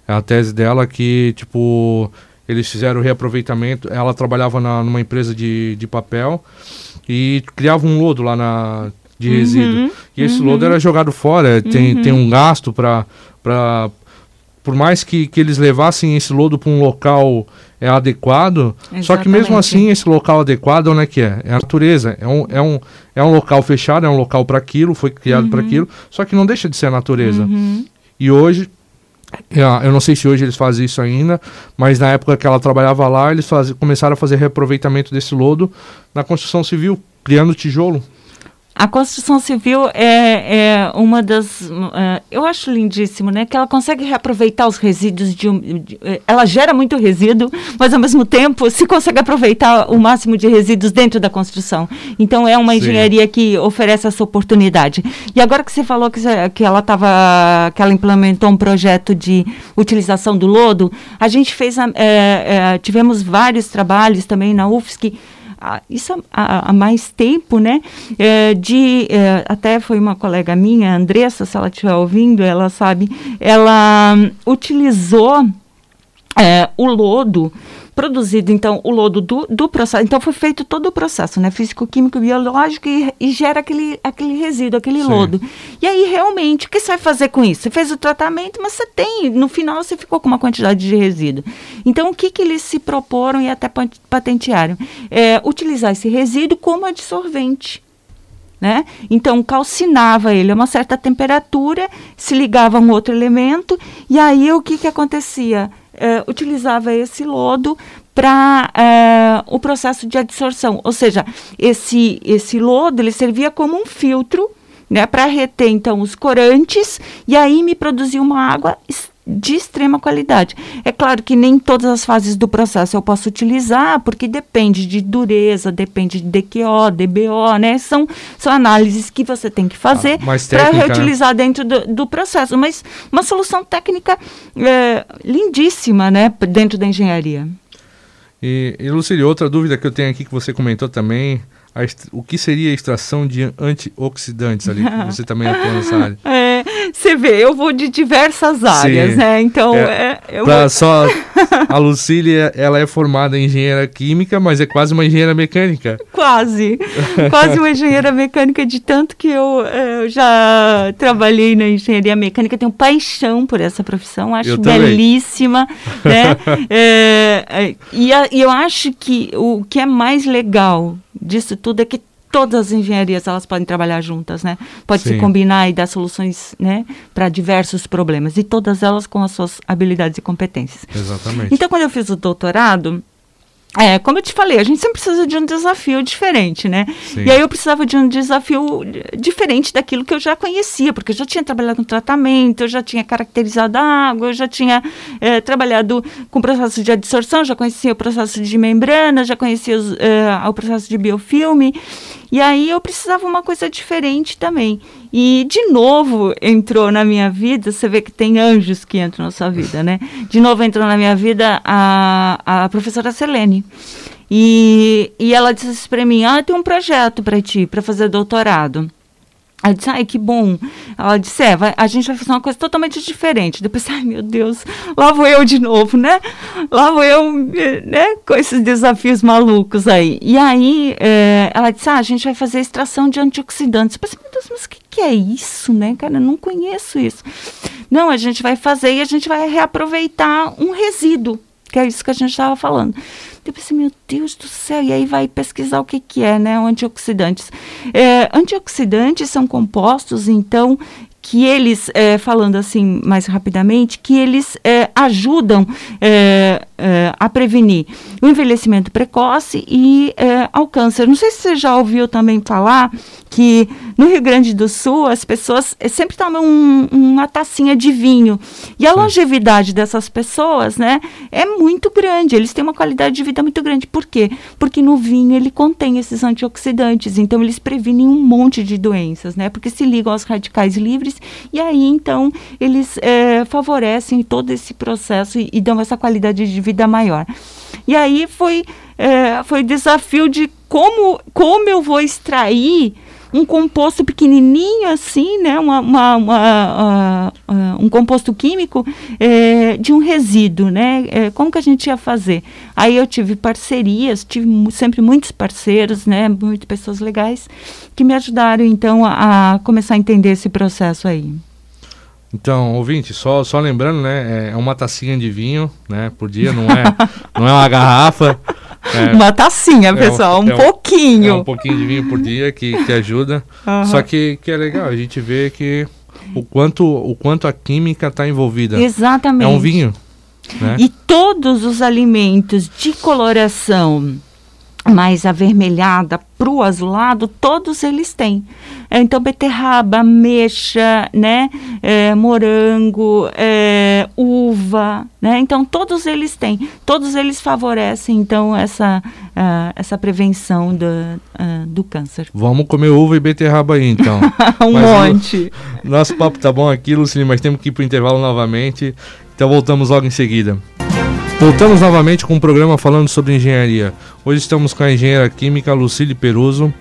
é a tese dela que tipo eles fizeram reaproveitamento. Ela trabalhava na, numa empresa de, de papel e criava um lodo lá na de resíduo. Uhum, e esse uhum. lodo era jogado fora, tem, uhum. tem um gasto para por mais que, que eles levassem esse lodo para um local é adequado, Exatamente. só que mesmo assim esse local adequado onde é que é? É a natureza, é um, é um, é um local fechado, é um local para aquilo, foi criado para uhum. aquilo, só que não deixa de ser a natureza. Uhum. E hoje eu não sei se hoje eles fazem isso ainda, mas na época que ela trabalhava lá, eles faz, começaram a fazer reaproveitamento desse lodo na construção civil, criando tijolo. A construção civil é, é uma das. Uh, eu acho lindíssimo, né? Que ela consegue reaproveitar os resíduos de, um, de, eh, Ela gera muito resíduo, mas ao mesmo tempo se consegue aproveitar o máximo de resíduos dentro da construção. Então é uma Sim. engenharia que oferece essa oportunidade. E agora que você falou que, que ela estava. que ela implementou um projeto de utilização do lodo, a gente fez. A, é, é, tivemos vários trabalhos também na UFSC isso há, mais tempo, né? É, de, é, até foi uma colega minha, Andressa, se ela estiver ouvindo, ela sabe, ela um, utilizou é, o lodo produzido, então, o lodo do, do processo. Então, foi feito todo o processo, né? Físico-químico, biológico, e, e, gera aquele, aquele resíduo, aquele Sim. lodo. E aí, realmente, o que você vai fazer com isso? Você fez o tratamento, mas você tem, no final, você ficou com uma quantidade de resíduo. Então, o que, que eles se proporam e até patentearam? É, utilizar esse resíduo como adsorvente. Né? Então calcinava ele a uma certa temperatura, se ligava a um outro elemento, e aí o que, que acontecia? Uh, utilizava esse lodo para uh, eh, o processo de adsorção. Ou seja, esse, esse lodo ele servia como um filtro né, para reter então os corantes e aí me produzia uma água de extrema qualidade. É claro que nem todas as fases do processo eu posso utilizar, porque depende de dureza, depende de DQO, DBO, né? São, são análises que você tem que fazer ah, para né? reutilizar né? dentro do, do, processo. Mas uma solução técnica é, lindíssima, né? Dentro da engenharia. E, e Lucílio, outra dúvida que eu tenho aqui que você comentou também, o que seria a extração de antioxidantes ali, que você também atua nessa área? *laughs* É, você vê, eu vou de diversas áreas, Sim. né? Então, é, é, vou... só *laughs* a Lucília, ela é formada em engenheira química, mas é quase uma engenheira mecânica. Quase, quase uma *laughs* engenheira mecânica de tanto que eu, é, eu já trabalhei na engenharia mecânica, tenho paixão por essa profissão, acho belíssima, né? *laughs* É, é, e, a, e eu acho que o que é mais legal disso tudo é que todas as engenharias elas podem trabalhar juntas, né? Pode Sim. se combinar e dar soluções, né, para diversos problemas e todas elas com as suas habilidades e competências. Exatamente. Então, quando eu fiz o doutorado, é, como eu te falei, a gente sempre precisa de um desafio diferente, né? Sim. E aí eu precisava de um desafio diferente daquilo que eu já conhecia, porque eu já tinha trabalhado no tratamento, eu já tinha caracterizado a água, eu já tinha é, trabalhado com o processo de adsorção, já conhecia o processo de membrana, já conhecia os, é, o processo de biofilme. E aí eu precisava uma coisa diferente também. E de novo entrou na minha vida, você vê que tem anjos que entram na sua vida, né? De novo entrou na minha vida a, a professora Selene. E, e ela disse para mim: Ah, tem um projeto para ti, para fazer doutorado. Ela disse, ai, que bom. Ela disse, é, vai, a gente vai fazer uma coisa totalmente diferente. Depois, ai, meu Deus, lá vou eu de novo, né? Lá vou eu, né, com esses desafios malucos aí. E aí, é, ela disse, ah, a gente vai fazer extração de antioxidantes. Eu pensei, meu Deus, mas o que, que é isso, né, cara? Eu não conheço isso. Não, a gente vai fazer e a gente vai reaproveitar um resíduo, que é isso que a gente estava falando. Eu pensei, meu Deus do céu, e aí vai pesquisar o que, que é, né? Antioxidantes. É, antioxidantes são compostos, então, que eles, é, falando assim mais rapidamente, que eles é, ajudam é, a prevenir o envelhecimento precoce e ao câncer. Não sei se você já ouviu também falar que no Rio Grande do Sul as pessoas sempre tomam um, uma tacinha de vinho e a Sim. longevidade dessas pessoas, né, é muito grande. Eles têm uma qualidade de vida muito grande. Por quê? Porque no vinho ele contém esses antioxidantes, então eles previnem um monte de doenças, né? Porque se ligam aos radicais livres e aí, então, eles é, favorecem todo esse processo e, e, dão essa qualidade de vida maior. E aí foi, é, foi desafio de como, como eu vou extrair um composto pequenininho assim, né, uma, uma, uma uh, uh, um composto químico é, de um resíduo, né, é, como que a gente ia fazer? Aí eu tive parcerias, tive sempre muitos parceiros, né, muitas pessoas legais que me ajudaram então a, a começar a entender esse processo aí. Então, ouvinte, só, só lembrando, né, é uma tacinha de vinho, né, por dia, não é, *laughs* não é uma garrafa. É, uma tacinha, pessoal, um, é um, pouquinho. É um pouquinho de vinho por dia que, que ajuda. Uhum. Só que, que é legal, a gente vê que o quanto, o quanto a química está envolvida. Exatamente. É um vinho. Né? E todos os alimentos de coloração mais avermelhada para o azulado, todos eles têm. Então, beterraba, ameixa, né, é, morango, é, uva, né, então todos eles têm, todos eles favorecem, então, essa, uh, essa prevenção do, uh, do câncer. Vamos comer uva e beterraba aí, então. *laughs* um mas monte. O, nosso papo tá bom aqui, Lucine, mas temos que ir para o intervalo novamente, então voltamos logo em seguida. Voltamos novamente com um programa falando sobre engenharia. Hoje estamos com a engenheira química Lucília Peruso.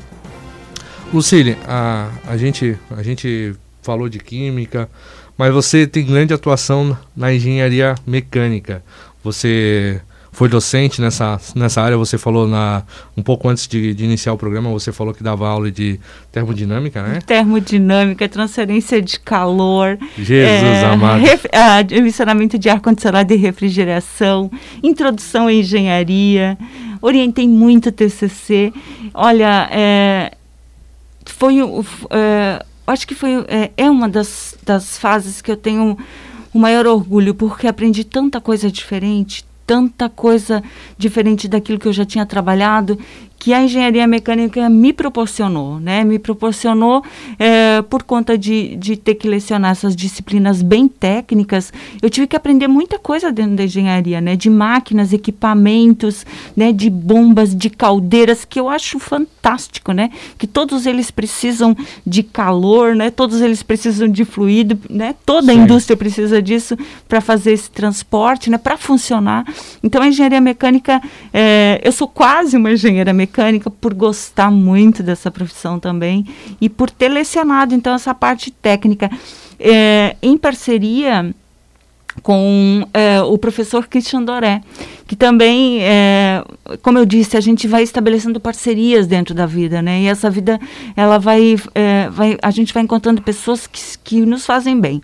Lucília, a, a, gente, a gente falou de química, mas você tem grande atuação na engenharia mecânica. Você foi docente nessa, nessa área, você falou na, um pouco antes de, de, iniciar o programa, você falou que dava aula de termodinâmica, né? Termodinâmica, transferência de calor. Jesus é, amado. Ref, administramento de ar-condicionado e refrigeração, introdução à engenharia, orientei muito TCC. Olha, é, foi, é, acho que foi, é, é uma das, das fases que eu tenho o maior orgulho, porque aprendi tanta coisa diferente, tanta coisa diferente daquilo que eu já tinha trabalhado que a engenharia mecânica me proporcionou, né? Me proporcionou é, por conta de, de ter que lecionar essas disciplinas bem técnicas. Eu tive que aprender muita coisa dentro da engenharia, né? De máquinas, equipamentos, né? De bombas, de caldeiras, que eu acho fantástico, né? Que todos eles precisam de calor, né? Todos eles precisam de fluido, né? Toda a indústria precisa disso para fazer esse transporte, né? Para funcionar. Então a engenharia mecânica, é, eu sou quase uma engenheira mecânica mecânica por gostar muito dessa profissão também e por ter lecionado então essa parte técnica. É, em parceria com é, o professor Christian Doré, que também, é, como eu disse, a gente vai estabelecendo parcerias dentro da vida, né? E essa vida, ela vai, é, vai a gente vai encontrando pessoas que, que nos fazem bem.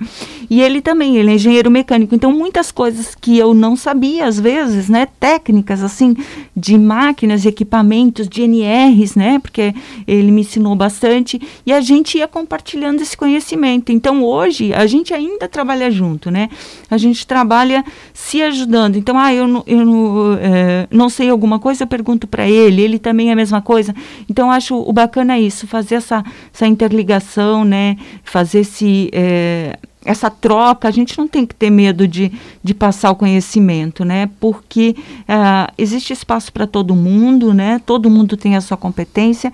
E ele também, ele é engenheiro mecânico, então muitas coisas que eu não sabia, às vezes, né? Técnicas, assim, de máquinas, equipamentos, de NRs, né? Porque ele me ensinou bastante e a gente ia compartilhando esse conhecimento. Então, hoje, a gente ainda trabalha junto, né? A gente trabalha se ajudando. Então, ah, eu, eu é, não sei alguma coisa, eu pergunto para ele, ele também é a mesma coisa. Então, acho o bacana isso, fazer essa, essa interligação, né? Fazer esse. É, essa troca, a gente não tem que ter medo de, de passar o conhecimento, né? Porque uh, existe espaço para todo mundo, né? Todo mundo tem a sua competência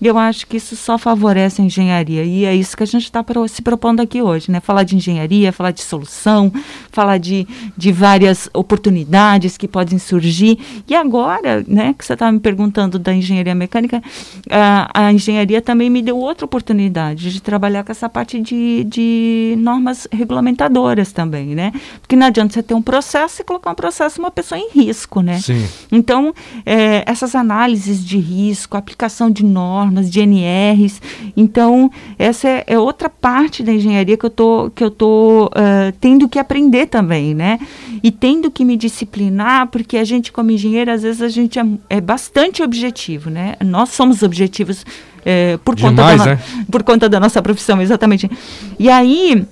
e eu acho que isso só favorece a engenharia. E é isso que a gente está se propondo aqui hoje, né? Falar de engenharia, falar de solução, falar de, de várias oportunidades que podem surgir. E agora, né, que você estava me perguntando da engenharia mecânica, a, a engenharia também me deu outra oportunidade de trabalhar com essa parte de, de normas regulamentadoras também, né? Porque não adianta você ter um processo e colocar um processo uma pessoa em risco, né? Sim. Então, é, essas análises de risco, aplicação de normas, normas, de NRs. Então, essa é, é outra parte da engenharia que eu tô, que eu tô uh, tendo que aprender também, né? E tendo que me disciplinar, porque a gente, como engenheiro, às vezes a gente é, é bastante objetivo, né? Nós somos objetivos é, por, Demais, conta da, né? por conta da nossa profissão, exatamente. E aí,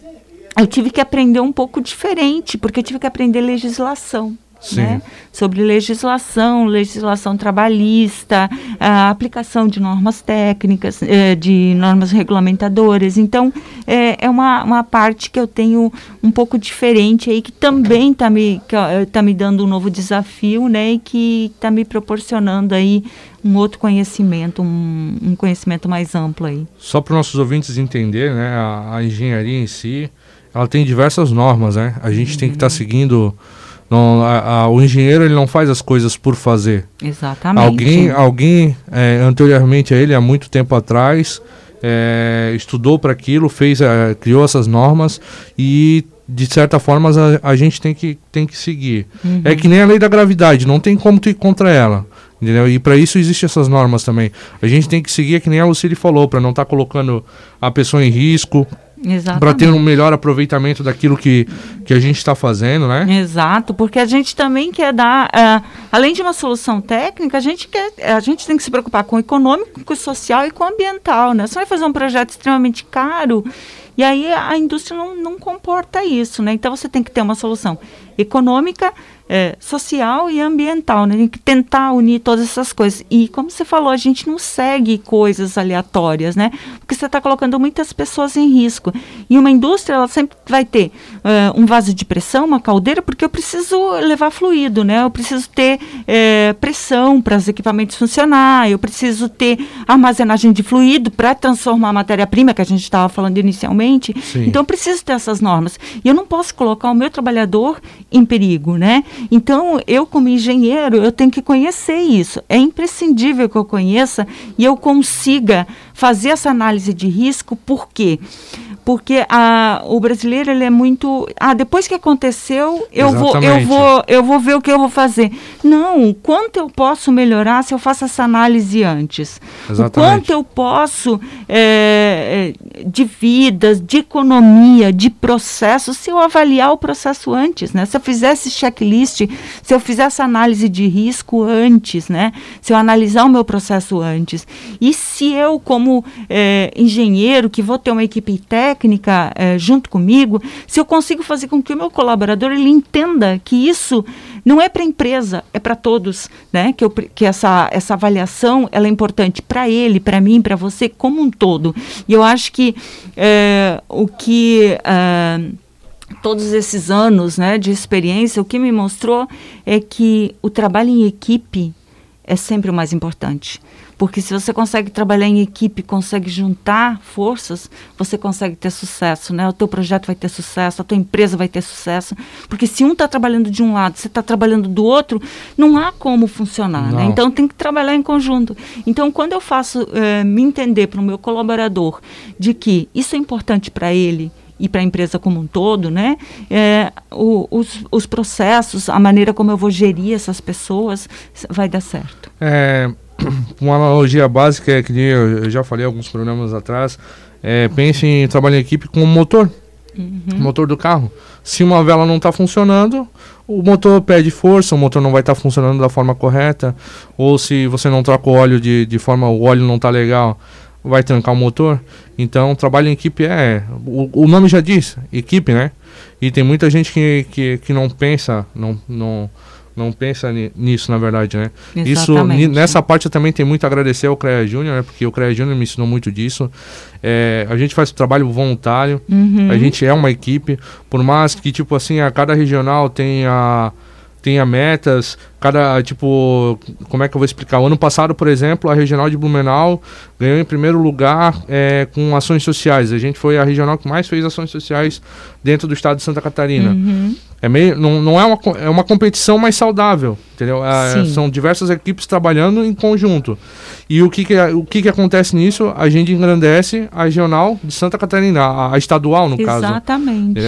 eu tive que aprender um pouco diferente, porque eu tive que aprender legislação né? sobre legislação, legislação trabalhista, a aplicação de normas técnicas, eh, de normas regulamentadoras. Então, é, é uma, uma parte que eu tenho um pouco diferente aí, que também está me, tá me dando um novo desafio, né? E que está me proporcionando aí um outro conhecimento, um, um conhecimento mais amplo aí. Só para os nossos ouvintes entender, né? A, a, engenharia em si, ela tem diversas normas, né? A gente uhum. tem que estar tá seguindo não, a, a, o engenheiro ele não faz as coisas por fazer. Exatamente. Alguém, alguém é, anteriormente a ele, há muito tempo atrás, é, estudou para aquilo, fez, é, criou essas normas e de certa forma a, a, gente tem que, tem que seguir. Uhum. É que nem a lei da gravidade, não tem como tu ir contra ela. Entendeu? E para isso existem essas normas também. A gente tem que seguir, é que nem a Lucille falou, para não estar tá colocando a pessoa em risco, para ter um melhor aproveitamento daquilo que, que a gente está fazendo, né? Exato, porque a gente também quer dar, uh, além de uma solução técnica, a gente quer, a gente tem que se preocupar com o econômico, com o social e com o ambiental, né? Você vai fazer um projeto extremamente caro e aí a indústria não, não comporta isso, né? Então você tem que ter uma solução econômica, é, social e ambiental, né? Tem que tentar unir todas essas coisas. E como você falou, a gente não segue coisas aleatórias, né? Porque você está colocando muitas pessoas em risco. E uma indústria, ela sempre vai ter uh, um vaso de pressão, uma caldeira, porque eu preciso levar fluido, né? Eu preciso ter é, pressão para os equipamentos funcionar, eu preciso ter armazenagem de fluido para transformar a matéria-prima que a gente estava falando inicialmente. Sim. Então, eu preciso ter essas normas. E eu não posso colocar o meu trabalhador em perigo, né? Então, eu como engenheiro, eu tenho que conhecer isso. É imprescindível que eu conheça e eu consiga fazer essa análise de risco, por quê? porque a, o brasileiro ele é muito ah depois que aconteceu eu vou eu vou eu vou ver o que eu vou fazer. Não quanto eu posso melhorar se eu faço essa análise antes? Exatamente. o quanto eu posso é, de vidas de economia de processo se eu avaliar o processo antes né? Se eu fizesse checklist se eu fizesse análise de risco antes né? Se eu analisar o meu processo antes. E se eu como é, engenheiro que vou ter uma equipe técnica técnica é, junto comigo, se eu consigo fazer com que o meu colaborador ele entenda que isso não é para a empresa, é para todos, né? Que, eu, que essa, essa avaliação ela é importante para ele, para mim, para você como um todo. E eu acho que é, o que é, todos esses anos né, de experiência, o que me mostrou é que o trabalho em equipe é sempre o mais importante. Porque se você consegue trabalhar em equipe, consegue juntar forças, você consegue ter sucesso, né? O teu projeto vai ter sucesso, a tua empresa vai ter sucesso. Porque se um está trabalhando de um lado, você está trabalhando do outro, não há como funcionar, né? Então tem que trabalhar em conjunto. Então quando eu faço é, me entender para o meu colaborador de que isso é importante para ele, e para a empresa como um todo, né? É, o, os, os processos, a maneira como eu vou gerir essas pessoas, vai dar certo. É, *coughs* uma analogia básica é que eu já falei alguns programas atrás, é, pense em trabalhar em equipe com o motor, uhum. motor do carro. Se uma vela não está funcionando, o motor perde força, o motor não vai estar tá funcionando da forma correta, ou se você não troca o óleo de, de forma, o óleo não está legal, vai trancar o motor. Então, trabalho em equipe é, o, o nome já diz, equipe, né? E tem muita gente que, que, que não pensa, não, não não pensa nisso, na verdade, né? Exatamente. Isso, nessa parte eu também tenho muito a agradecer ao CREA Júnior, né? Porque o CREA Júnior me ensinou muito disso. É, a gente faz trabalho voluntário, uhum. a gente é uma equipe, por mais que, tipo assim, a cada regional tenha, tenha metas, cada, tipo, como é que eu vou explicar? O ano passado, por exemplo, a regional de Blumenau ganhou em primeiro lugar é, com ações sociais. A gente foi a regional que mais fez ações sociais dentro do estado de Santa Catarina. Uhum. É meio, não, não é uma, é uma competição mais saudável, entendeu? É, são diversas equipes trabalhando em conjunto. E o que que, o que que acontece nisso? A gente engrandece a regional de Santa Catarina, a, a estadual, no Exatamente. caso. Exatamente.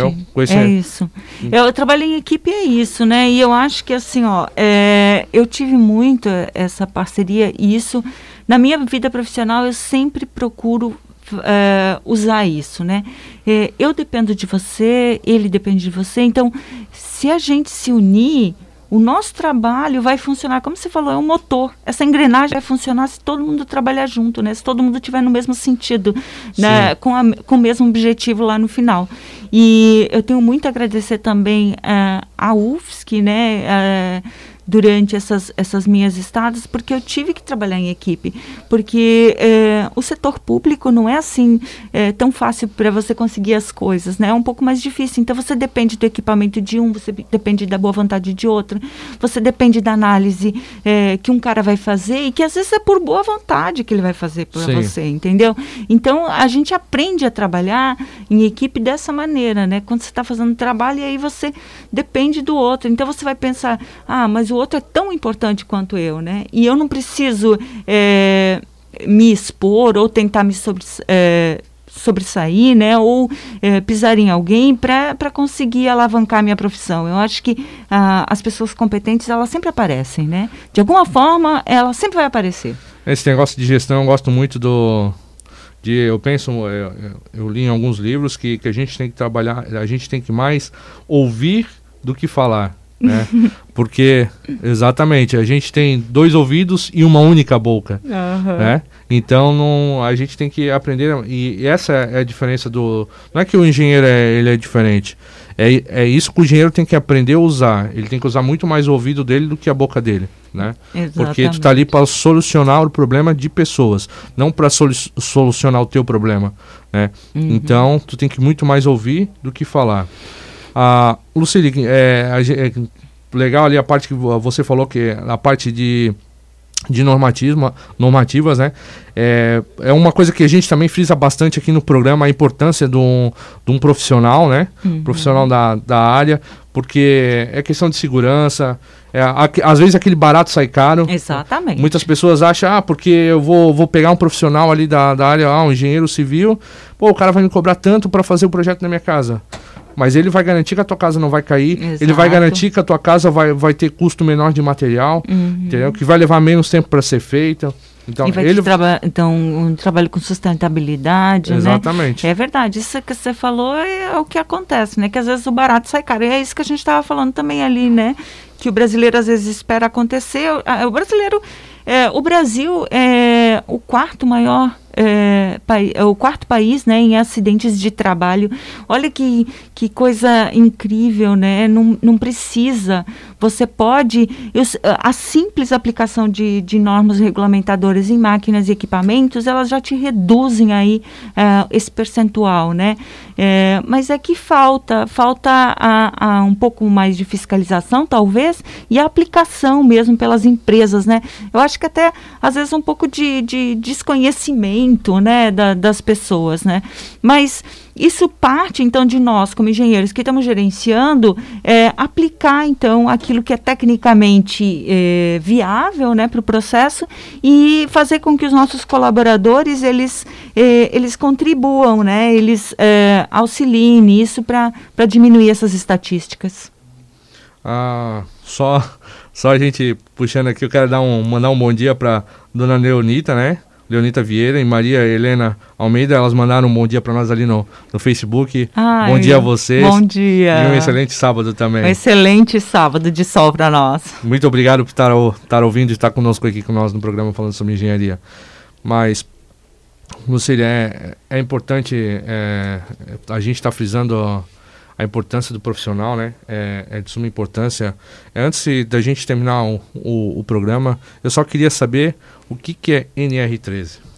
É isso. Eu trabalhei em equipe, é isso, né? E eu acho que, assim, ó, é, eu tive muito essa parceria e isso, na minha vida profissional, eu sempre procuro uh, usar isso, né? Uh, eu dependo de você, ele depende de você. Então, se a gente se unir, o nosso trabalho vai funcionar, como você falou, é um motor. Essa engrenagem vai funcionar se todo mundo trabalhar junto, né? Se todo mundo tiver no mesmo sentido, né? com, a, com o mesmo objetivo lá no final. E eu tenho muito a agradecer também uh, a UFSC, né? Uh, durante essas, essas minhas estadas, porque eu tive que trabalhar em equipe, porque é, o setor público não é assim é, tão fácil para você conseguir as coisas, né? É um pouco mais difícil. Então você depende do equipamento de um, você depende da boa vontade de outro, você depende da análise é, que um cara vai fazer e que às vezes é por boa vontade que ele vai fazer para você, entendeu? Então a gente aprende a trabalhar em equipe dessa maneira, né? Quando você está fazendo trabalho e aí você depende do outro. Então você vai pensar, ah, mas o outro é tão importante quanto eu, né? E eu não preciso é, me expor ou tentar me sobre, é, sobressair, né? Ou é, pisar em alguém para conseguir alavancar minha profissão. Eu acho que ah, as pessoas competentes, elas sempre aparecem, né? De alguma forma, ela sempre vai aparecer. Esse negócio de gestão, eu gosto muito do... De, eu penso, eu, eu li em alguns livros que, que a gente tem que trabalhar, a gente tem que mais ouvir do que falar né? *laughs* Porque, exatamente, a gente tem dois ouvidos e uma única boca, uhum. né? Então, não, a gente tem que aprender, e, e, essa é a diferença do... Não é que o engenheiro é, ele é diferente, é, é isso que o engenheiro tem que aprender a usar. Ele tem que usar muito mais o ouvido dele do que a boca dele, né? Exatamente. Porque tu está ali para solucionar o problema de pessoas, não para solu solucionar o teu problema, né? Uhum. Então, tu tem que muito mais ouvir do que falar. Ah, Lucille, é, é, legal ali a parte que você falou que a parte de de normatismo, normativas, né? É, é uma coisa que a gente também frisa bastante aqui no programa, a importância de um, de um profissional, né? Uhum. Profissional da, da área, porque é questão de segurança. É, a, às vezes aquele barato sai caro. Exatamente. Muitas pessoas acham, ah, porque eu vou, vou pegar um profissional ali da, da área, ah, um engenheiro civil, pô, o cara vai me cobrar tanto para fazer o projeto na minha casa. Mas ele vai garantir que a tua casa não vai cair, Exato. ele vai garantir que a tua casa vai, vai ter custo menor de material, Uhum. entendeu? Que vai levar menos tempo para ser feita. Então, e vai ele traba- então, um trabalho com sustentabilidade, né? Exatamente. É verdade, isso que você falou é o que acontece, né? Que às vezes o barato sai caro. E é isso que a gente estava falando também ali, né? Que o brasileiro às vezes espera acontecer. O- O brasileiro, é, o Brasil é o quarto maior, é, é o quarto país, né? Em acidentes de trabalho. Olha que, que coisa incrível, né? Não, não precisa. Você pode. eu a simples aplicação de, de normas regulamentadoras em máquinas e equipamentos, elas já te reduzem aí eh, esse percentual, né? Eh, mas é que falta, falta a, a um pouco mais de fiscalização, talvez, e a aplicação mesmo pelas empresas, né? Eu acho que até, às vezes, um pouco de, de desconhecimento, né, da- das pessoas, né? Mas isso parte, então, de nós, como engenheiros que estamos gerenciando, é, aplicar, então, aquilo que é tecnicamente é, viável né, para o processo e fazer com que os nossos colaboradores, eles, é, eles contribuam, né, eles é, auxiliem nisso para diminuir essas estatísticas. Ah, só, só a gente puxando aqui, eu quero dar um, mandar um bom dia para dona Leonita, né? Leonita Vieira e Maria Helena Almeida, elas mandaram um bom dia para nós ali no, no Facebook. Ai, bom dia a vocês. Bom dia. E um excelente sábado também. Um excelente sábado de sol para nós. Muito obrigado por estar, estar ouvindo e estar conosco aqui com nós no programa falando sobre engenharia. Mas, Lucília, é, é importante, é, a gente está frisando a, importância do profissional, né? É, é de suma importância. É, Antes da gente terminar o, o, o programa, eu só queria saber o que, que é NR13.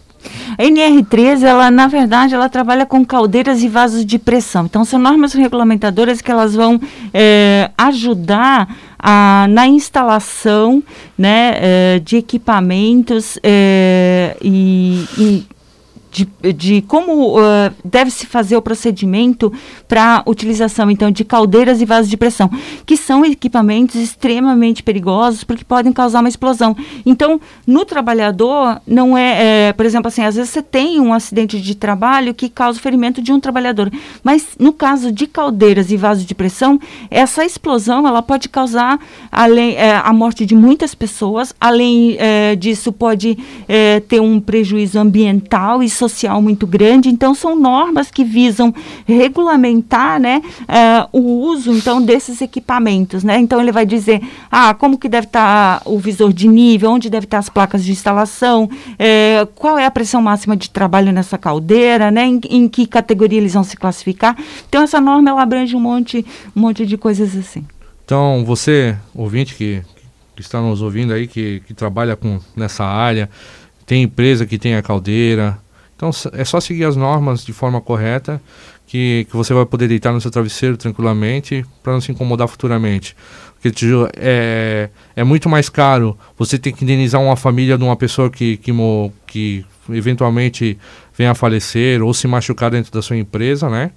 A NR13, ela na verdade, ela trabalha com caldeiras e vasos de pressão. Então, são normas regulamentadoras que elas vão eh, ajudar a, na instalação né, eh, de equipamentos eh, e, e de, de como uh, deve se fazer o procedimento para utilização então de caldeiras e vasos de pressão, que são equipamentos extremamente perigosos porque podem causar uma explosão. Então, no trabalhador não é, é, por exemplo, assim, às vezes você tem um acidente de trabalho que causa o ferimento de um trabalhador, mas no caso de caldeiras e vasos de pressão, essa explosão ela pode causar além é, a morte de muitas pessoas, além é, disso pode é, ter um prejuízo ambiental e social muito grande. Então são normas que visam regulamentar, né, é, o uso então desses equipamentos, né? Então ele vai dizer, ah, como que deve estar o visor de nível, onde deve estar as placas de instalação, é, qual é a pressão máxima de trabalho nessa caldeira, né? Em, em que categoria eles vão se classificar. Então essa norma ela abrange um monte, um monte de coisas assim. Então, você, ouvinte que, que está nos ouvindo aí, que, que trabalha com, nessa área, tem empresa que tem a caldeira, então é só seguir as normas de forma correta que, que você vai poder deitar no seu travesseiro tranquilamente para não se incomodar futuramente. Porque é, é muito mais caro você ter que indenizar uma família de uma pessoa que, que, mo- que eventualmente venha a falecer ou se machucar dentro da sua empresa, né?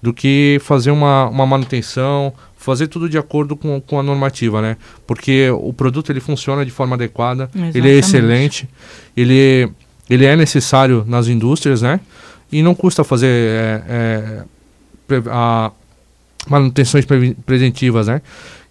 do que fazer uma, uma manutenção, fazer tudo de acordo com, com a normativa, né? Porque o produto ele funciona de forma adequada, ele é Exatamente. excelente, ele, ele é necessário nas indústrias, né? E não custa fazer é, é, pre- a manutenções previ- preventivas, né?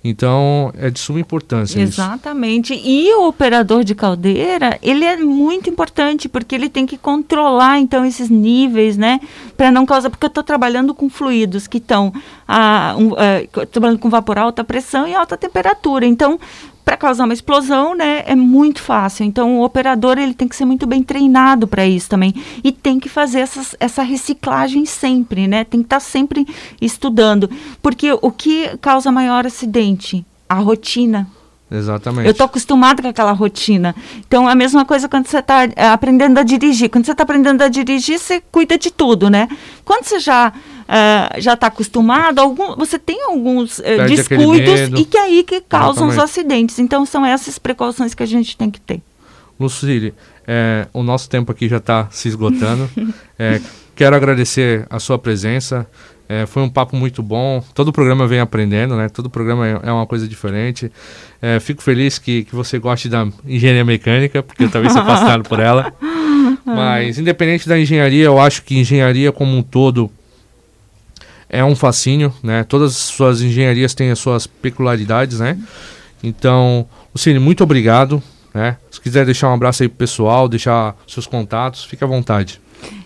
Então é de suma importância isso. Exatamente. E o operador de caldeira, ele é muito importante porque ele tem que controlar então esses níveis, né, para não causar porque eu estou trabalhando com fluidos que estão ah, um, co- trabalhando com vapor alta pressão e alta temperatura. Então, para causar uma explosão, né, é muito fácil. Então, o operador ele tem que ser muito bem treinado para isso também e tem que fazer essas, essa reciclagem sempre, né? Tem que estar sempre estudando, porque o que causa maior acidente, a rotina. Exatamente. Eu estou acostumado com aquela rotina. Então, a mesma coisa quando você está aprendendo a dirigir. Quando você está aprendendo a dirigir, você cuida de tudo, né? Quando você já ah, já está acostumado, algum, você tem alguns eh, aquele descuidos e que é aí que causam os Exatamente. acidentes. Então, são essas precauções que a gente tem que ter. Lucília, é, o nosso tempo aqui já está se esgotando. É, *laughs* quero agradecer a sua presença. É, foi um papo muito bom. Todo programa vem aprendendo, né? Todo programa é, é uma coisa diferente. É, fico feliz que, que você goste da engenharia mecânica, porque eu também sou apaixonado por ela. *laughs* Mas, independente da engenharia, eu acho que engenharia como um todo é um fascínio, né? Todas as suas engenharias têm as suas peculiaridades, né? Então, Lucine, muito obrigado. Né? Se quiser deixar um abraço aí pro pessoal, deixar seus contatos, fique à vontade.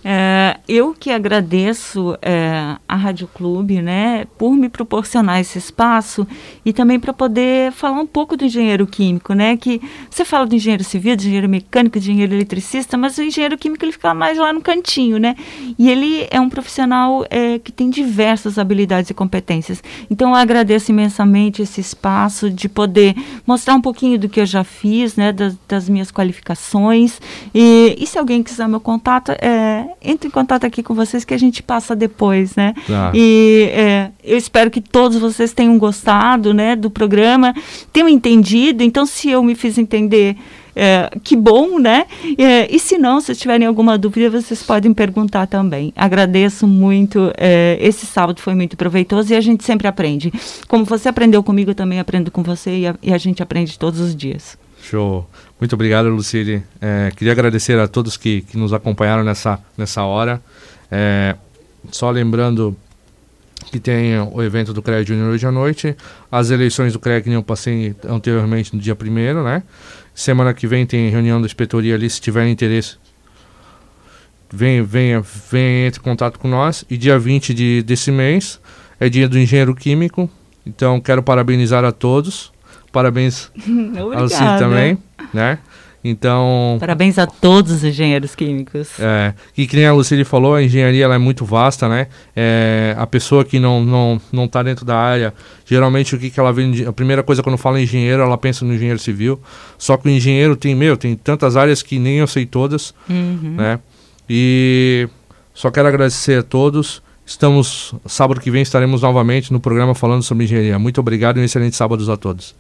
É, eu que agradeço é, a Rádio Clube, né, por me proporcionar esse espaço e também para poder falar um pouco do engenheiro químico, né, que você fala do engenheiro civil, do engenheiro mecânico, do engenheiro eletricista, mas o engenheiro químico ele fica mais lá no cantinho, né, e ele é um profissional é, que tem diversas habilidades e competências. Então eu agradeço imensamente esse espaço de poder mostrar um pouquinho do que eu já fiz, né, das, das minhas qualificações e, e se alguém quiser meu contato, é é, entre em contato aqui com vocês que a gente passa depois, né? Tá. E é, eu espero que todos vocês tenham gostado, né, do programa, tenham entendido. Então, se eu me fiz entender, é, que bom, né? É, e se não, se tiverem alguma dúvida, vocês podem perguntar também. Agradeço muito. É, esse sábado foi muito proveitoso e a gente sempre aprende. Como você aprendeu comigo, eu também aprendo com você e a, e a gente aprende todos os dias. Show. Muito obrigado, Lucille. É, queria agradecer a todos que, que nos acompanharam nessa, nessa hora. É, só lembrando que tem o evento do CREA Júnior hoje à noite, as eleições do CREA que eu passei anteriormente no dia 1 né? Semana que vem tem reunião da inspetoria ali, se tiver interesse, venha, venha, venha entre em contato com nós. E dia 20 de, desse mês é dia do engenheiro químico, então quero parabenizar a todos Parabéns *laughs* ao Cid também, né? Então. Parabéns a todos os engenheiros químicos. É, e que nem a Lucília falou, a engenharia ela é muito vasta, né? É, a pessoa que não, não, não tá dentro da área, geralmente o que, que ela vê. A primeira coisa quando fala engenheiro, ela pensa no engenheiro civil. Só que o engenheiro tem, meu, tem tantas áreas que nem eu sei todas, uhum. né? E só quero agradecer a todos. Estamos, sábado que vem estaremos novamente no programa falando sobre engenharia. Muito obrigado e um excelente sábado a todos.